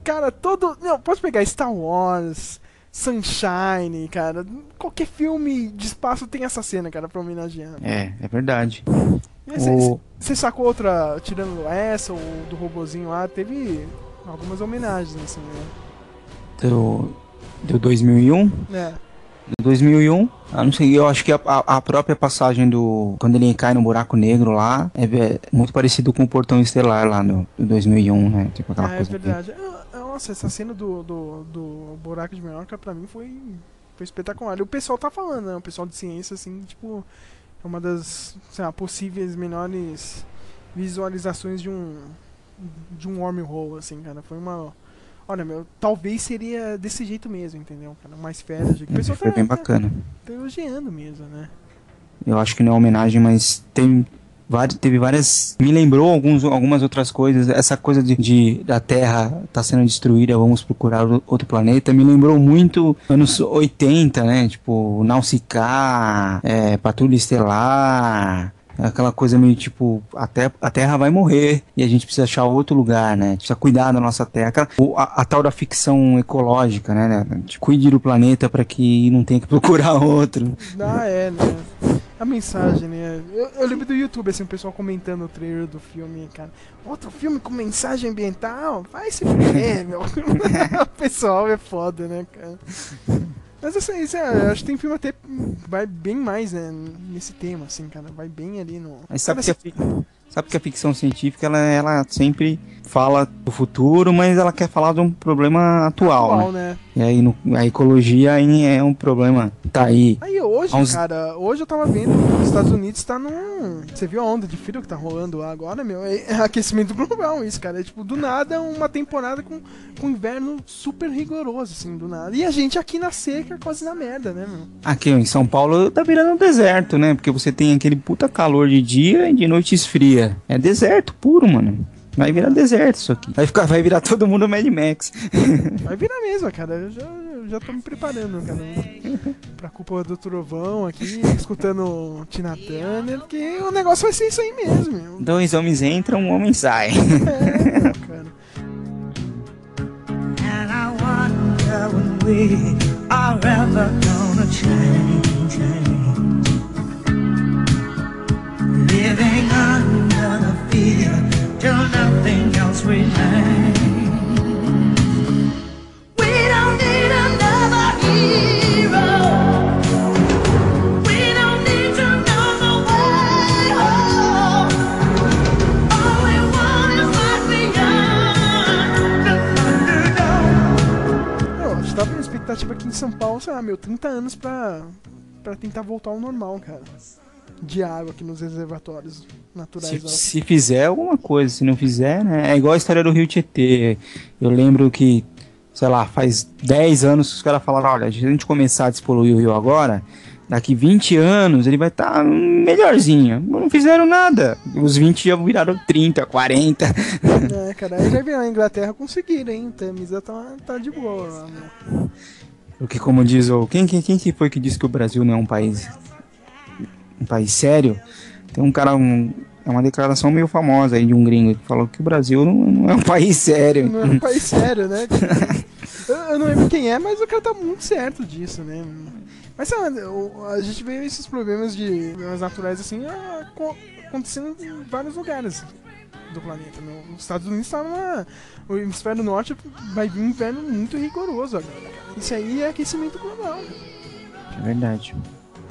Cara, todo. Não, pode pegar Star Wars, Sunshine, cara. Qualquer filme de espaço tem essa cena, cara, pra homenagear. É, é verdade. Você O- sacou outra, tirando essa ou do robozinho lá, teve algumas homenagens, assim, né? Do, do 2001? É. Do 2001, ah, não sei, eu acho que a, a- própria passagem do. Quando ele cai no buraco negro lá, é, é muito parecido com o portão estelar lá no, do 2001, né? Tipo aquela Ah, é coisa. verdade. Ah, ah, Nossa, essa cena do, do, do buraco de minhoca pra mim foi, foi espetacular. E o pessoal tá falando, né? O pessoal de ciência, assim, tipo, é uma das, sei lá, possíveis menores visualizações de um de um wormhole, assim, cara. Foi uma. Olha, meu, talvez seria desse jeito mesmo, entendeu? Cara, mais férias. O pessoal Foi tá, bem tá- bacana. tá elogiando mesmo, né? Eu acho que não é homenagem, mas tem teve várias. Me lembrou alguns, algumas outras coisas. Essa coisa de, de da Terra tá sendo destruída, vamos procurar outro planeta. Me lembrou muito anos 80, né? Tipo, Nausicaa, é, Patrulha Estelar. Aquela coisa meio tipo, a, te- a Terra vai morrer e a gente precisa achar outro lugar, né? Precisa cuidar da nossa Terra. Aquela- a, a tal da ficção ecológica, né? né? Cuide do planeta para que não tenha que procurar outro. Ah, é, né? A mensagem, né? Eu, eu lembro do YouTube, assim, o pessoal comentando o trailer do filme, cara. Outro filme com mensagem ambiental? Vai se fuder, meu. o pessoal é foda, né, cara? Mas assim, isso é, acho que tem filme até vai bem mais, né, nesse tema, assim, cara. Vai bem ali no. Mas sabe Cara, que, a, fi- sabe que a ficção científica ela, ela sempre fala do futuro, mas ela quer falar de um problema atual, Atual, né? né? E aí no- a ecologia aí é um problema. Tá aí. Aí hoje, uns- cara, hoje eu tava vendo que os Estados Unidos tá num. Você viu a onda de frio que tá rolando lá agora, meu? É é aquecimento global isso, cara. É tipo, do nada, uma temporada com, com inverno super rigoroso, assim, do nada. E a gente aqui na seca, quase na merda, né, meu? Aqui em São Paulo tá virando um deserto, né? Porque você tem aquele puta calor de dia e de noite esfria. É deserto puro, mano. Vai virar deserto isso aqui. Vai, ficar, vai virar todo mundo Mad Max. Vai virar mesmo, cara. Eu já, eu já tô me preparando, cara. Pra culpa do trovão aqui, escutando Tina Turner, porque o negócio vai ser isso aí mesmo, meu. Dois homens entram, um homem sai. É, cara. And I wonder when we are ever gonna change, change. Living under the fear till nothing else remains. We tava com expectativa aqui em São Paulo, sei lá, meu, 30 anos pra, pra tentar voltar ao normal, cara. De água aqui nos reservatórios naturais. Se, se fizer alguma coisa, se não fizer, né? É igual a história do Rio Tietê. Eu lembro que, sei lá, faz 10 anos que os caras falaram: olha, se a gente começar a despoluir o rio agora, daqui 20 anos ele vai estar melhorzinho. Não fizeram nada. Os 20 já viraram 30, 40. É, cara, aí já viram a Inglaterra conseguiram, hein? Tamisa tá, tá de boa lá, meu. Porque, como diz o. Quem, quem, quem que foi que disse que o Brasil não é um país. Um país sério? Tem um cara. Um, é uma declaração meio famosa aí de um gringo que falou que o Brasil não, não é um país sério. Não é um país sério, né? eu, eu não lembro quem é, mas o cara tá muito certo disso, né? Mas o- a gente vê esses problemas de problemas naturais assim acontecendo em vários lugares do planeta. Né? Os Estados Unidos tá numa. O hemisfério norte vai vir um inverno muito rigoroso agora. Isso aí é aquecimento global. É verdade.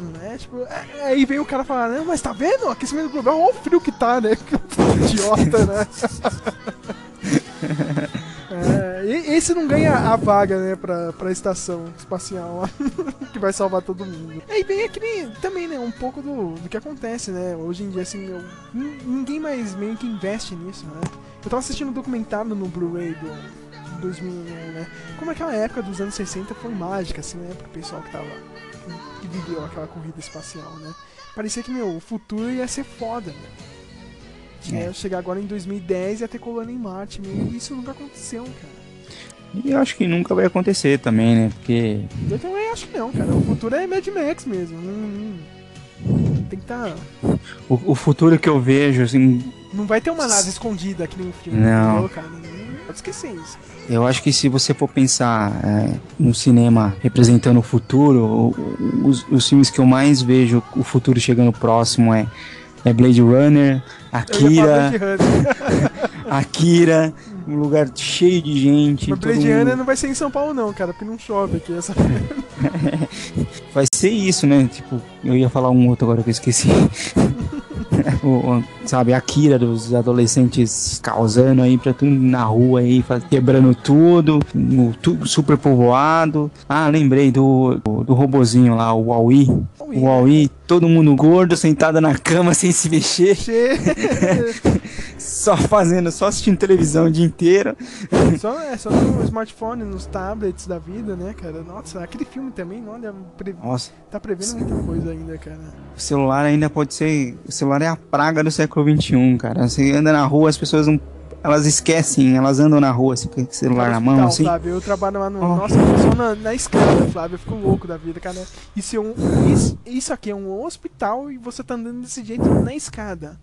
Né? Tipo, é- aí veio o cara falar, mas tá vendo? Aquecimento global, olha o frio que tá, né? Idiota, né? É, esse não ganha a vaga, né, pra, pra estação espacial lá, que vai salvar todo mundo. E aí vem aquele, também, né, um pouco do, do que acontece, né, hoje em dia, assim, eu- nin- ninguém mais meio que investe nisso, né. Eu tava assistindo um documentário no Blu-ray do de 2001, né, como aquela época dos anos 60 foi mágica, assim, né, pro pessoal que tava, aquela corrida espacial, né. Parecia que, meu, o futuro ia ser foda, né. É. chegar agora em 2010 e ia ter colônia em Marte, meu, e isso nunca aconteceu, cara. E eu acho que nunca vai acontecer também, né? Porque Eu também acho que não, cara. O futuro é Mad Max mesmo. Não, não- tem que tá. o, o futuro que eu vejo, assim, Não vai ter uma nave escondida aqui no filme? Não pode esquecer isso. Eu acho que se você for pensar é, no cinema representando o futuro, os, os filmes que eu mais vejo o futuro chegando próximo é, é Blade Runner, Akira, Blade Runner. Akira, um lugar cheio de gente. Mas Blade mundo- Runner não vai ser em São Paulo, não, cara, porque não chove aqui. Essa... Vai ser isso, né? Tipo, eu ia falar um outro agora que eu esqueci. o, sabe, Akira dos adolescentes causando aí pra tudo na rua aí, quebrando tudo, no, tu, super povoado. Ah, lembrei do, do, do robozinho lá, o Huawei. O Huawei, todo mundo gordo, sentado na cama sem se mexer, só fazendo, só assistindo televisão o dia inteiro. só, é só no smartphone, nos tablets da vida, né, cara? Nossa, aquele filme também, olha, pre... Nossa. tá prevendo muita coisa ainda, cara. O celular ainda pode ser. O celular é a praga do século XXI, cara. Você anda na rua, as pessoas não. Elas esquecem, elas andam na rua assim, com o celular na mão, assim. Flávio, eu trabalho lá no. Oh. Nossa, eu só na, na escada, Flávio. Eu fico louco da vida, cara. Isso, é um, isso, isso aqui é um hospital e você tá andando desse jeito na escada.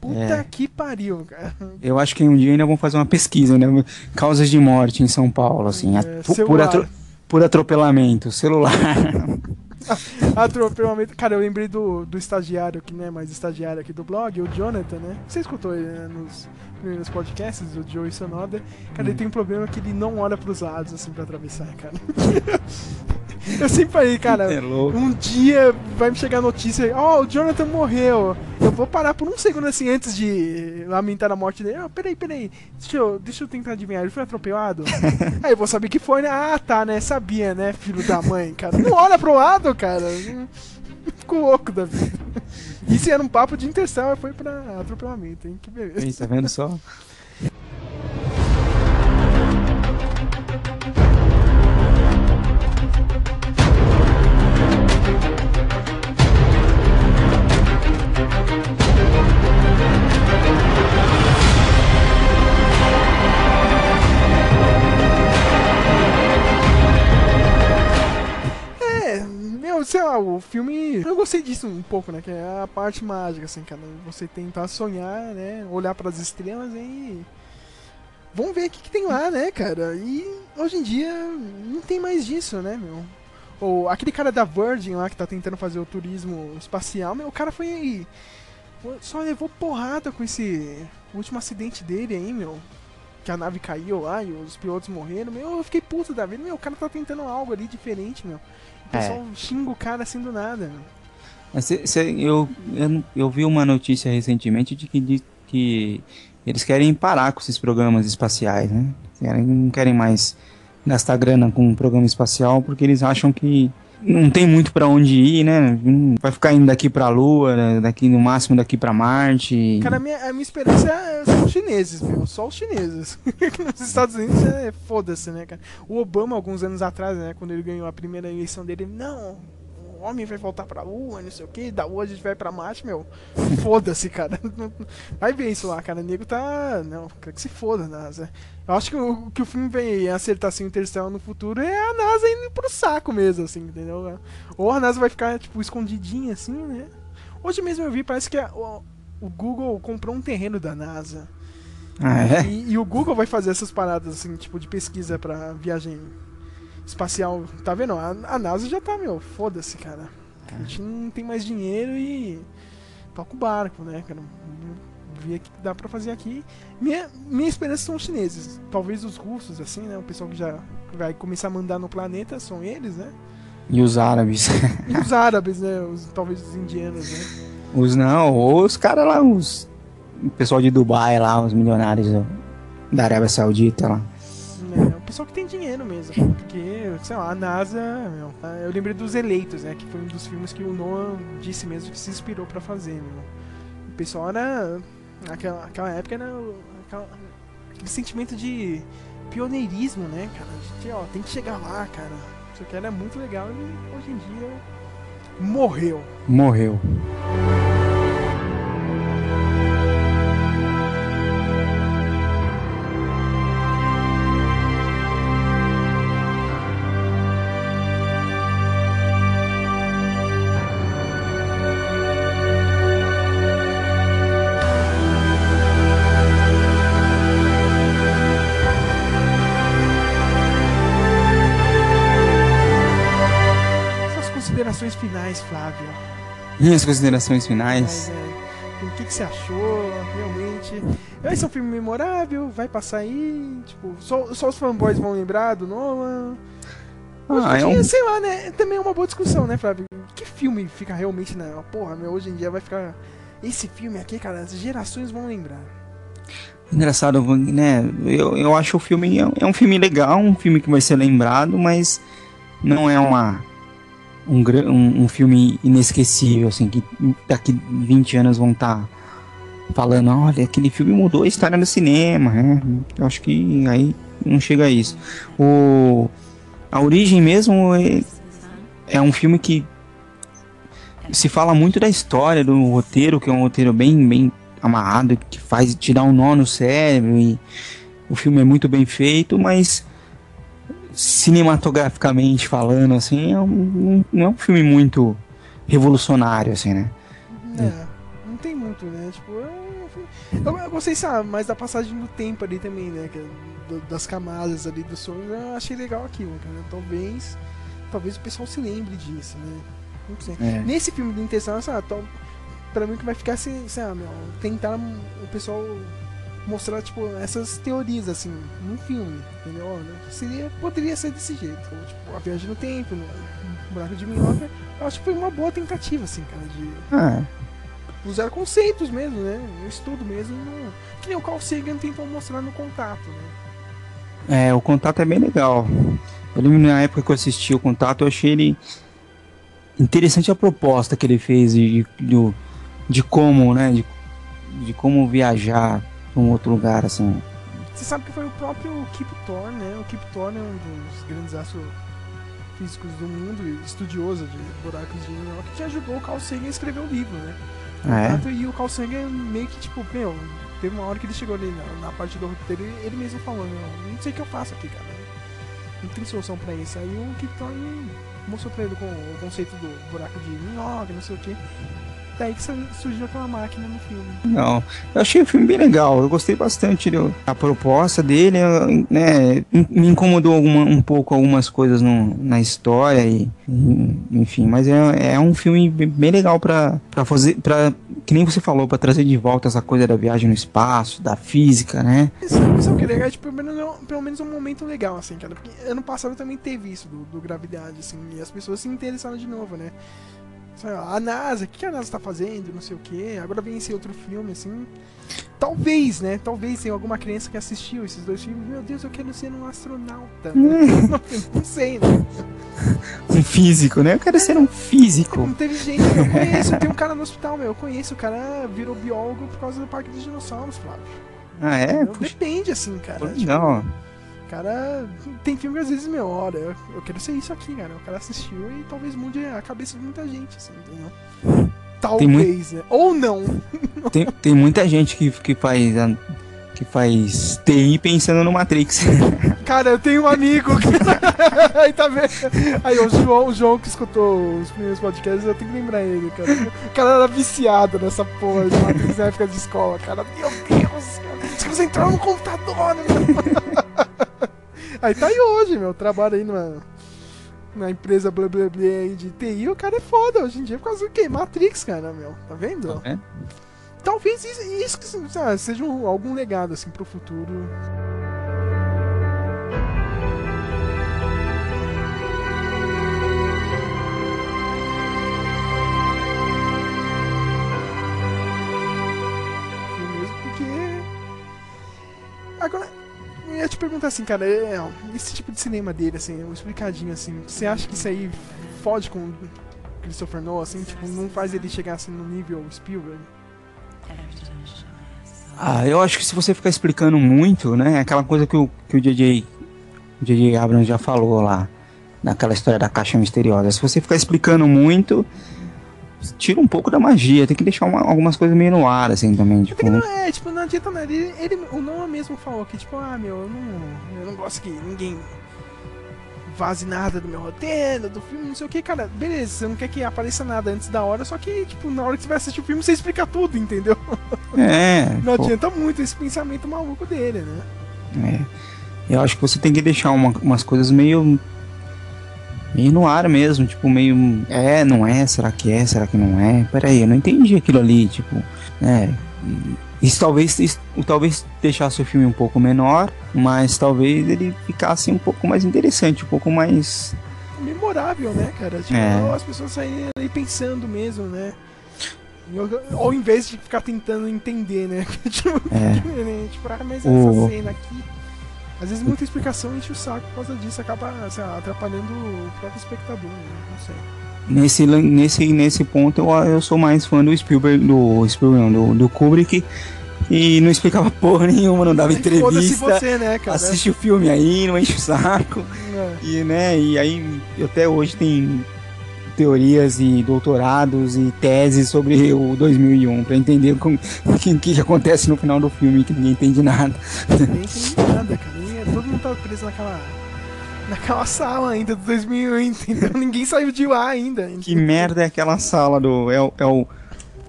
Puta É. que pariu, cara. Eu acho que um dia ainda vão fazer uma pesquisa, né? Causas de morte em São Paulo, assim. a- por, atro- por atropelamento, celular. Atropelamento. Cara, eu lembrei do, do estagiário que não é mais estagiário aqui do blog, o Jonathan, né? Você escutou ele né, nos primeiros podcasts, o Joey Sonoda. Cara, ele tem um problema que ele não olha pros lados, assim, pra atravessar, cara. eu sempre falei, cara, É um dia vai me chegar a notícia, ó, o Jonathan morreu. Eu vou parar por um segundo, assim, antes de lamentar a morte dele. Ah, peraí, peraí, deixa eu, deixa eu tentar adivinhar, ele foi atropelado? Aí eu vou saber que foi, né? Ah, tá, né? Sabia, né, filho da mãe, cara. Não olha pro lado, cara. Fico louco da vida. Isso era um papo de Interstellar, foi pra atropelamento, hein? Que beleza. Tá vendo só? Sei lá, o filme. Eu gostei disso um pouco, né? Que é a parte mágica, assim, cara. Você tentar sonhar, né? Olhar pras estrelas e. Vamos ver o que, que tem lá, né, cara? E hoje em dia não tem mais disso, né, meu? Ou aquele cara da Virgin lá que tá tentando fazer o turismo espacial, meu, o cara foi. Só levou porrada com esse último acidente dele aí, meu. Que a nave caiu lá e os pilotos morreram. Meu, eu fiquei puto da vida. Meu, o cara tá tentando algo ali diferente, meu. O pessoal xinga o cara assim do nada, cê- cê- eu, eu, eu vi uma notícia recentemente de que, de que eles querem parar com esses programas espaciais, né? Querem- não querem mais gastar grana com um programa espacial porque eles acham que não tem muito pra onde ir, né? Vai ficar indo daqui pra Lua, daqui no máximo daqui pra Marte. Cara, a minha, a minha esperança é- são os chineses, meu. Só os chineses. Nos Estados Unidos é foda-se, né, cara? O Obama, alguns anos atrás, né, quando ele ganhou a primeira eleição dele, ele, não, homem vai voltar pra Lua, não sei o que, da Lua a gente vai pra Marte, meu. Foda-se, cara. Vai ver isso lá, cara. O nego tá. Não, quer que se foda, NASA. Eu acho que o que o filme vem acertar assim, Interstellar no futuro é a NASA indo pro saco mesmo, assim, entendeu? Ou a NASA vai ficar, tipo, escondidinha assim, né? Hoje mesmo eu vi, parece que a- o, o Google comprou um terreno da NASA. Ah, é? E, e o Google vai fazer essas paradas, assim, tipo, de pesquisa pra viagem espacial. Tá vendo? A, a NASA já tá, meu, foda-se, cara. A gente não tem mais dinheiro e toca o barco, né, cara? Ver o que dá pra fazer aqui. Minha, minha esperança são os chineses. Talvez os russos, assim, né? O pessoal que já vai começar a mandar no planeta são eles, né? E os árabes. E os árabes, né? Os, talvez os indianos, né? Os não, ou os caras lá, os. O pessoal de Dubai lá, os milionários da Arábia Saudita lá. Pessoal que tem dinheiro mesmo. Porque, sei lá, a NASA. meu, eu lembrei dos Eleitos, né? Que foi um dos filmes que o Nolan disse mesmo que se inspirou pra fazer, meu. O pessoal era. Naquela, naquela época era. Aquela, aquele sentimento de pioneirismo, né, cara? A ó, tem que chegar lá, cara. Isso aqui era muito legal e hoje em dia. Morreu. Morreu. Minhas considerações finais. É, o que, que você achou, realmente? Vai ser um filme memorável, vai passar aí, tipo, só, só os fanboys vão lembrar do Nolan. Ah, é um- sei lá, né? Também é uma boa discussão, né, Flávio? Que filme fica realmente na. Porra, meu, hoje em dia vai ficar. Esse filme aqui, cara, as gerações vão lembrar. Engraçado, né? Eu, eu acho o filme. É um filme legal, um filme que vai ser lembrado, mas não é uma. Um, um, um filme inesquecível, assim, que daqui 20 anos vão estar falando, olha, aquele filme mudou a história do cinema, né? Eu acho que aí não chega a isso. O, a origem mesmo é, é um filme que se fala muito da história do roteiro, que é um roteiro bem, bem amarrado, que faz te dar um nó no cérebro e o filme é muito bem feito, mas cinematograficamente falando, assim, é um, não é um filme muito revolucionário, assim, né? É, não tem muito, né? Tipo, é um filme- eu, eu gostei, sabe, mais da passagem do tempo ali também, né? que é do- das camadas ali do sonho, eu achei legal aquilo, cara. Talvez, talvez o pessoal se lembre disso, né? Não sei. É. Nesse filme do Intenção, sabe, pra mim que vai ficar assim, sabe, meu, tentar o pessoal mostrar, tipo, essas teorias, assim, num filme, entendeu? Seria, poderia ser desse jeito, tipo, a viagem no tempo, no, no buraco de minhoca, eu acho que foi uma boa tentativa, assim, cara, de Ah, usar conceitos mesmo, né? Um estudo mesmo, no- que nem o Carl Sagan tentou mostrar no contato, né? É, o contato é bem legal. Eu lembro na época que eu assisti o contato, eu achei ele interessante a proposta que ele fez de, de, de como, né? De, de como viajar um outro lugar, assim. Você sabe que foi o próprio Kip Thorne, né? O Kip Thorne é um dos grandes astrofísicos do mundo, e estudioso de buracos de minhoca, que ajudou o Carl Sagan a escrever o livro, né? Ah, é? E o Carl Sagan meio que, tipo, meu, teve uma hora que ele chegou ali na, na parte do roteiro e ele mesmo falou, meu, não sei o que eu faço aqui, cara. Não tem solução pra isso. Aí o Kip Thorne mostrou pra ele com o conceito do buraco de minhoca, não sei o que. Daí que su- surgiu aquela máquina no filme. Não, eu achei o filme bem legal, eu gostei bastante do- da proposta dele, né, me incomodou alguma, um pouco algumas coisas no- na história e, enfim, mas é, é um filme bem legal pra, pra fazer, pra, que nem você falou, pra trazer de volta essa coisa da viagem no espaço, da física, né? Sabe, sabe o que é legal? Tipo, pelo menos, é pelo menos é um momento legal, assim, cara. Porque ano passado também teve isso do, do Gravidade, assim, e as pessoas se interessaram de novo, né? A NASA, o que que a NASA tá fazendo? Não sei o que. Agora vem esse outro filme, assim. Talvez, né? Talvez tenha alguma criança que assistiu esses dois filmes. Meu Deus, eu quero ser um astronauta. não, não sei, né? Um físico, né? Eu quero ser um físico. Não teve gente. Eu conheço, tem um cara no hospital, meu. Eu conheço, o cara virou biólogo por causa do Parque dos Dinossauros, Flávio. Ah, é? Depende, assim, cara. pô, Tipo, legal. Cara, tem filme que às vezes, meu, olha, eu, eu quero ser isso aqui, cara. O cara assistiu e talvez mude a cabeça de muita gente, assim, entendeu? Talvez, né? Ou não. Tem, tem muita gente que, que faz a- que faz TI pensando no Matrix. Cara, eu tenho um amigo que. Aí tá vendo? Aí o João, o João que escutou os primeiros podcasts, eu tenho que lembrar ele, cara. O cara era viciado nessa porra de Matrix na época de escola, cara. Meu Deus, cara. Os caras entraram no computador, né? Aí tá aí hoje, meu. Trabalho aí numa, na empresa blá blá blá aí de TI, o cara é foda hoje em dia por causa do quê? Matrix, cara, meu. Tá vendo? É. Talvez isso, isso assim, seja algum legado, assim, pro futuro. Mesmo porque... Agora, eu ia te perguntar assim, cara, é, esse tipo de cinema dele, assim, um explicadinho assim, você acha que isso aí fode com Christopher Nolan, assim, tipo, não faz ele chegar assim no nível Spielberg? Ah, eu acho que se você ficar explicando muito, né? Aquela coisa que o, que o DJ, o DJ Abrams já falou lá, naquela história da caixa misteriosa. Se você ficar explicando muito, tira um pouco da magia. Tem que deixar uma- algumas coisas meio no ar, assim, também. Tipo, Não é, tipo, não adianta nada. Ele, ele- o Noah mesmo falou que, tipo, ah, meu, eu não, eu não gosto que ninguém vaze nada do meu roteiro, do filme, não sei o que, cara. Beleza, você não quer que apareça nada antes da hora, só que, tipo, na hora que você vai assistir o filme, você explica tudo, entendeu? É, Não pô. adianta muito esse pensamento maluco dele, né? É. Eu acho que você tem que deixar uma- umas coisas meio. Meio no ar mesmo, tipo, meio. É, não é? Será que é? Será que não é? Peraí, eu não entendi aquilo ali, tipo. É. e- Isso talvez, isso, talvez deixasse o filme um pouco menor, mas talvez ele ficasse um pouco mais interessante, um pouco mais. Memorável, né, cara? Tipo, É. as pessoas saírem ali pensando mesmo, né? Ao invés de ficar tentando entender, né? tipo, É. diferente. Tipo, ah, mas O- essa cena aqui. Às vezes muita explicação enche o saco por causa disso, acaba lá, atrapalhando o próprio espectador, né? Não sei. Nesse, nesse, nesse ponto eu, eu sou mais fã do Spielberg, do Spielberg, do, do Kubrick, e não explicava porra nenhuma, não dava entrevista. você, né, cara? Assiste o filme aí, não enche o saco. É. E, né, e aí até hoje tem teorias e doutorados e teses sobre o 2001 pra entender o que, que acontece no final do filme que ninguém entende nada. Ninguém entende nada, cara. Todo mundo tá preso naquela. Naquela sala ainda do 2001, entendeu? Ninguém saiu de lá ainda. que merda é aquela sala do é, o- é o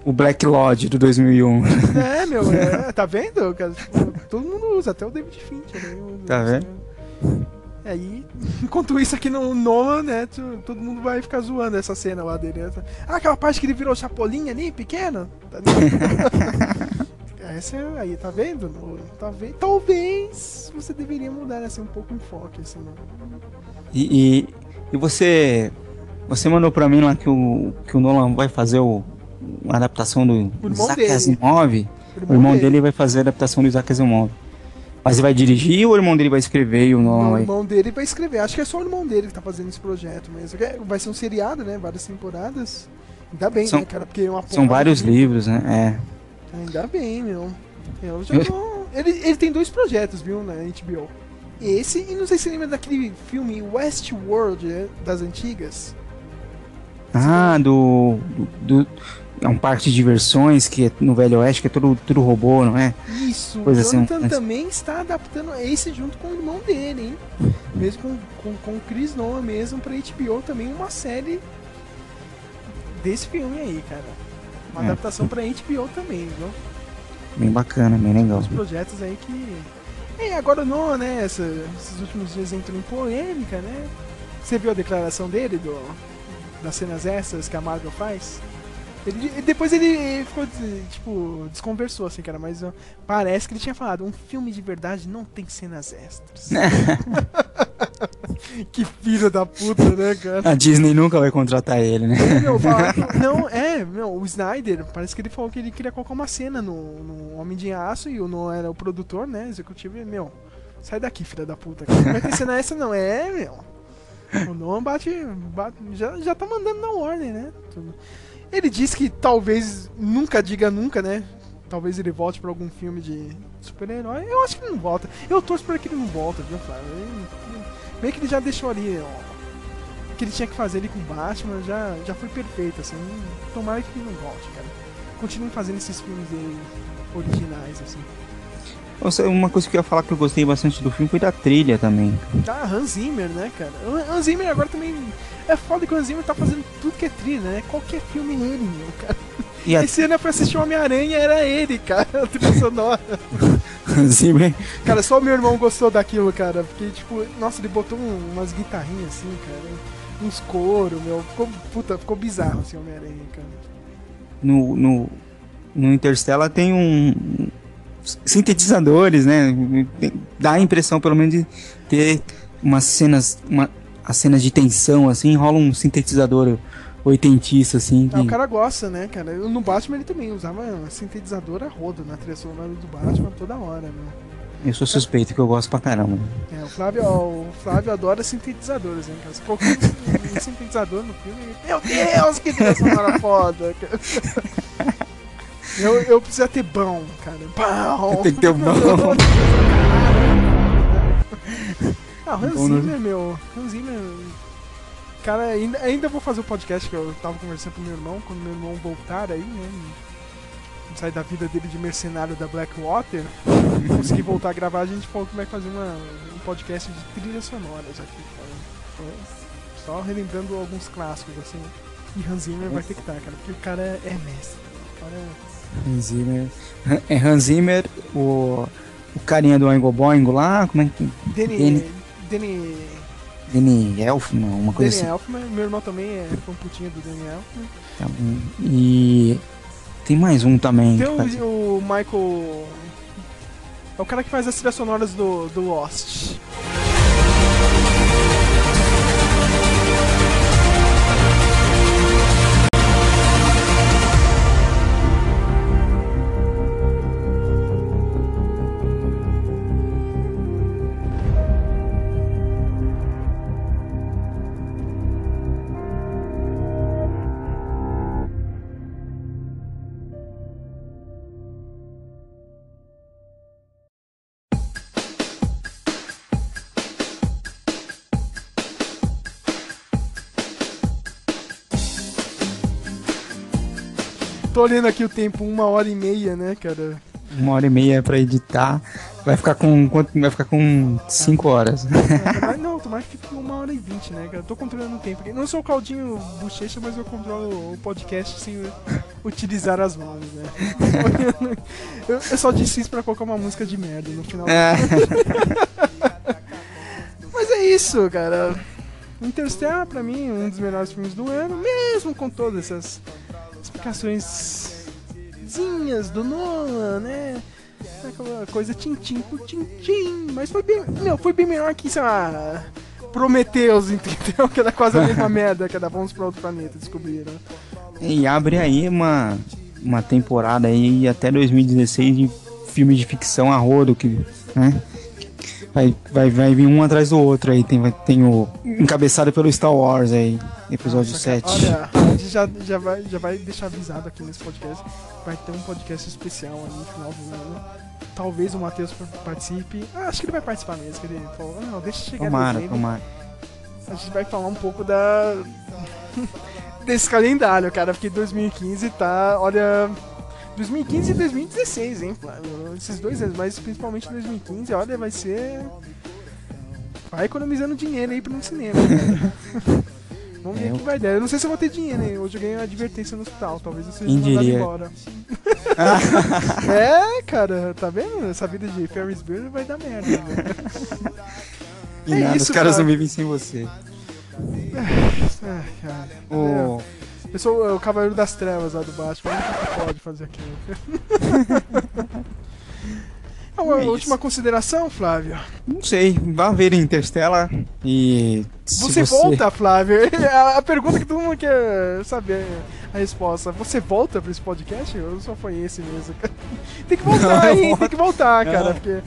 o Black Lodge do 2001. É, meu, é, tá vendo? Tipo, todo mundo usa, até o David Fincher. Né? usa, Tá vendo? E aí, enquanto isso aqui no Nolan, né, todo mundo vai ficar zoando essa cena lá dele. né? Ah, aquela parte que ele virou chapolinha ali, pequeno. Tá? Essa é- aí, tá vendo? Tá? Talvez você deveria mudar assim um pouco o enfoque, assim, né? E, e, e você você mandou pra mim lá que o que o Nolan vai fazer o uma adaptação do irmão Isaac. Asimov. O O irmão irmão dele. dele vai fazer a adaptação do Isaac Asimov. Mas ele vai dirigir ou o irmão dele vai escrever e o Nolan O vai irmão dele vai escrever. Acho que é só o irmão dele que tá fazendo esse projeto mesmo. É, Vai ser um seriado, né? Várias temporadas. Ainda bem, São- né, cara? Porque é uma São vários de- livros, né? Ainda bem, meu. Eu já tô... ele, ele tem dois projetos, viu, na HBO. Esse, e não sei se você lembra daquele filme Westworld, né, das antigas. Ah, do, do, do- é um parque de diversões que é no Velho Oeste que é tudo, tudo robô, não é? Isso, Coisa o assim, Jonathan mas- também está adaptando esse junto com o irmão dele, hein? Mesmo com, com, com o Chris Nolan mesmo pra HBO também uma série desse filme aí, cara. Uma É. adaptação pra HBO também, viu? Bem bacana, bem legal. Os projetos aí que. É, agora não, né? essa- esses últimos dias entrou em polêmica, né? Você viu a declaração dele do, das cenas extras que a Marvel faz? Ele, depois ele ficou, tipo, desconversou, assim, cara, mas parece que ele tinha falado, um filme de verdade não tem cenas extras. que filho da puta, né, cara? A Disney nunca vai contratar ele, né? Meu, não, é, meu, o Snyder, parece que ele falou que ele queria colocar uma cena no, no Homem de Aço e o Nolan era o produtor, né, executivo, e, meu, sai daqui, filha da puta, cara. não vai ter cena essa não, é, meu. O Nolan bate, bate já, já tá mandando na ordem, né? Tudo. Ele disse que talvez, nunca diga nunca, né, talvez ele volte pra algum filme de super-herói, eu acho que ele não volta, eu torço pra que ele não volta, viu, Flávio? Ele- Meio que ele já deixou ali, ó, o que ele tinha que fazer ali com o Batman já, já foi perfeito, assim. Tomara que não volte, cara. Continue fazendo esses filmes dele originais, assim. Uma coisa que eu ia falar que eu gostei bastante do filme foi da trilha também. Tá, Hans Zimmer, né, cara? Hans Zimmer agora também. É foda que o Hans Zimmer tá fazendo tudo que é trilha, né? Qualquer filme é ele, meu, cara. E a- Esse ano eu fui assistir Homem-Aranha, era ele, cara, a trilha sonora. Zimmer, Cara, só o meu irmão gostou daquilo, cara. Porque, tipo, nossa, ele botou um- umas guitarrinhas assim, cara. Uns coros, meu. Ficou, puta, ficou bizarro assim, Homem-Aranha, cara. no, no, no Interstellar tem um sintetizadores, né? Dá a impressão, pelo menos, de ter umas cenas, uma, as cenas de tensão, assim, rola um sintetizador oitentista, assim. Ah, o que- cara gosta, né, cara? No Batman ele também usava sintetizador a rodo na trilha sonora do Batman toda hora, meu. Eu sou suspeito que eu gosto pra caramba. É, o Flávio, o Flávio adora sintetizadores, hein, cara? Se colocar um, sintetizador no filme, meu Deus, que trilha sonora foda! cara. Eu, eu preciso ter bom, cara. Bom! Tem que ter bom. Ah, o Hans né? Zimmer, meu. Hans Zimmer. Cara, ainda, ainda vou fazer o podcast que eu tava conversando com meu irmão, quando meu irmão voltar aí, né? Sair da vida dele de mercenário da Blackwater. conseguir voltar a gravar, a gente falou que vai fazer uma, um podcast de trilhas sonoras aqui, cara. Então, Só relembrando alguns clássicos, assim. E Hans Zimmer vai ter que estar, cara, porque o cara é mestre. O cara é. Hans Zimmer. É Hans Zimmer, o, o carinha do Oingo Boingo lá, como é que. Danny. Danny, Danny. Danny Elfman, uma coisa Danny assim. Elfman, meu irmão também é fã putinha do Danny Elfman. Tá bom. E tem mais um também. Tem faz- o, o Michael. É o cara que faz as trilhas sonoras do, do Lost. Tô olhando aqui o tempo, uma hora e meia, né, cara? Uma hora e meia pra editar. Vai ficar com. quanto- Vai ficar com 5 horas. Não, tomara que fique uma hora e vinte, né, cara? Eu tô controlando o tempo. Não sou o Caldinho Bochecha, mas eu controlo o podcast sem utilizar as mãos, né? Eu, eu só disse isso pra colocar uma música de merda no final. É. Mas é isso, cara. Interstellar, pra mim, um dos melhores filmes do ano, mesmo com todas essas explicações do Nolan, né? Aquela coisa tintim por tintim. Mas foi bem, meu, foi bem melhor que, sei lá, Prometheus, entendeu? Que era quase a mesma merda que era Vamos pra outro planeta, descobriram. E abre aí uma, uma temporada aí até 2016 de filmes de ficção a rodo que, né? Vai, vai, vai vir um atrás do outro aí. Tem, tem o encabeçado pelo Star Wars aí, episódio 7. Olha, a gente já, já, vai, já vai deixar avisado aqui nesse podcast. Vai ter um podcast especial aí no final do ano. Talvez o Matheus participe. Ah, acho que ele vai participar mesmo. Ele falou, não, deixa chegar Tomara, tomara. A gente vai falar um pouco da. desse calendário, cara, porque 2015 tá. Olha. 2015 e 2016, hein, Flávio? Esses dois anos, mas principalmente 2015, olha, vai ser. Vai economizando dinheiro aí pra no cinema. cara. Vamos ver É, o que eu- vai dar. Eu não sei se eu vou ter dinheiro, hein? Hoje eu ganhei uma advertência no hospital. Talvez eu seja mandado embora. é, cara, tá vendo? Essa vida de Ferris Bueller vai dar merda. né? E É nada, isso, os caras cara. não vivem sem você. É, cara. O- É. Eu sou o Cavaleiro das Trevas lá do Batman, o único que pode fazer aquilo. É uma É isso. última consideração, Flávio? Não sei, vá ver Interstellar e. se Você, volta, Flávio? A, pergunta que todo mundo quer saber a resposta. Você volta pra esse podcast? Ou só foi esse mesmo? cara? Tem que voltar, Não, eu hein? Tem que voltar, cara. Não. Porque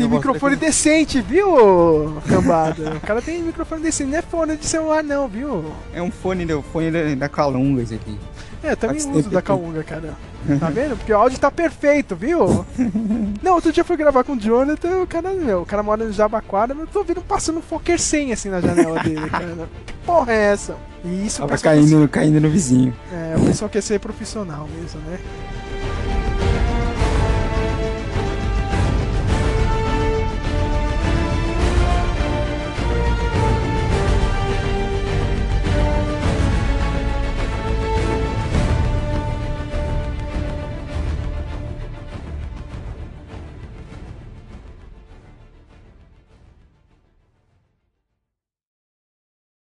tem microfone daqui. decente, viu, cambada? O cara tem microfone decente, não é fone de celular, não, viu? É um fone, do, fone da, da Calunga esse aqui. É, eu também Faz uso da Kaunga, cara. Tá vendo? Porque o áudio tá perfeito, viu? Não, outro dia eu fui gravar com o Jonathan, o cara, meu, o cara mora no Jabaquara, mas eu tô ouvindo passando um Fokker 100 assim na janela dele, cara. Que porra é essa? E isso Tava caindo, caindo no vizinho. É, o pessoal quer ser profissional mesmo, né?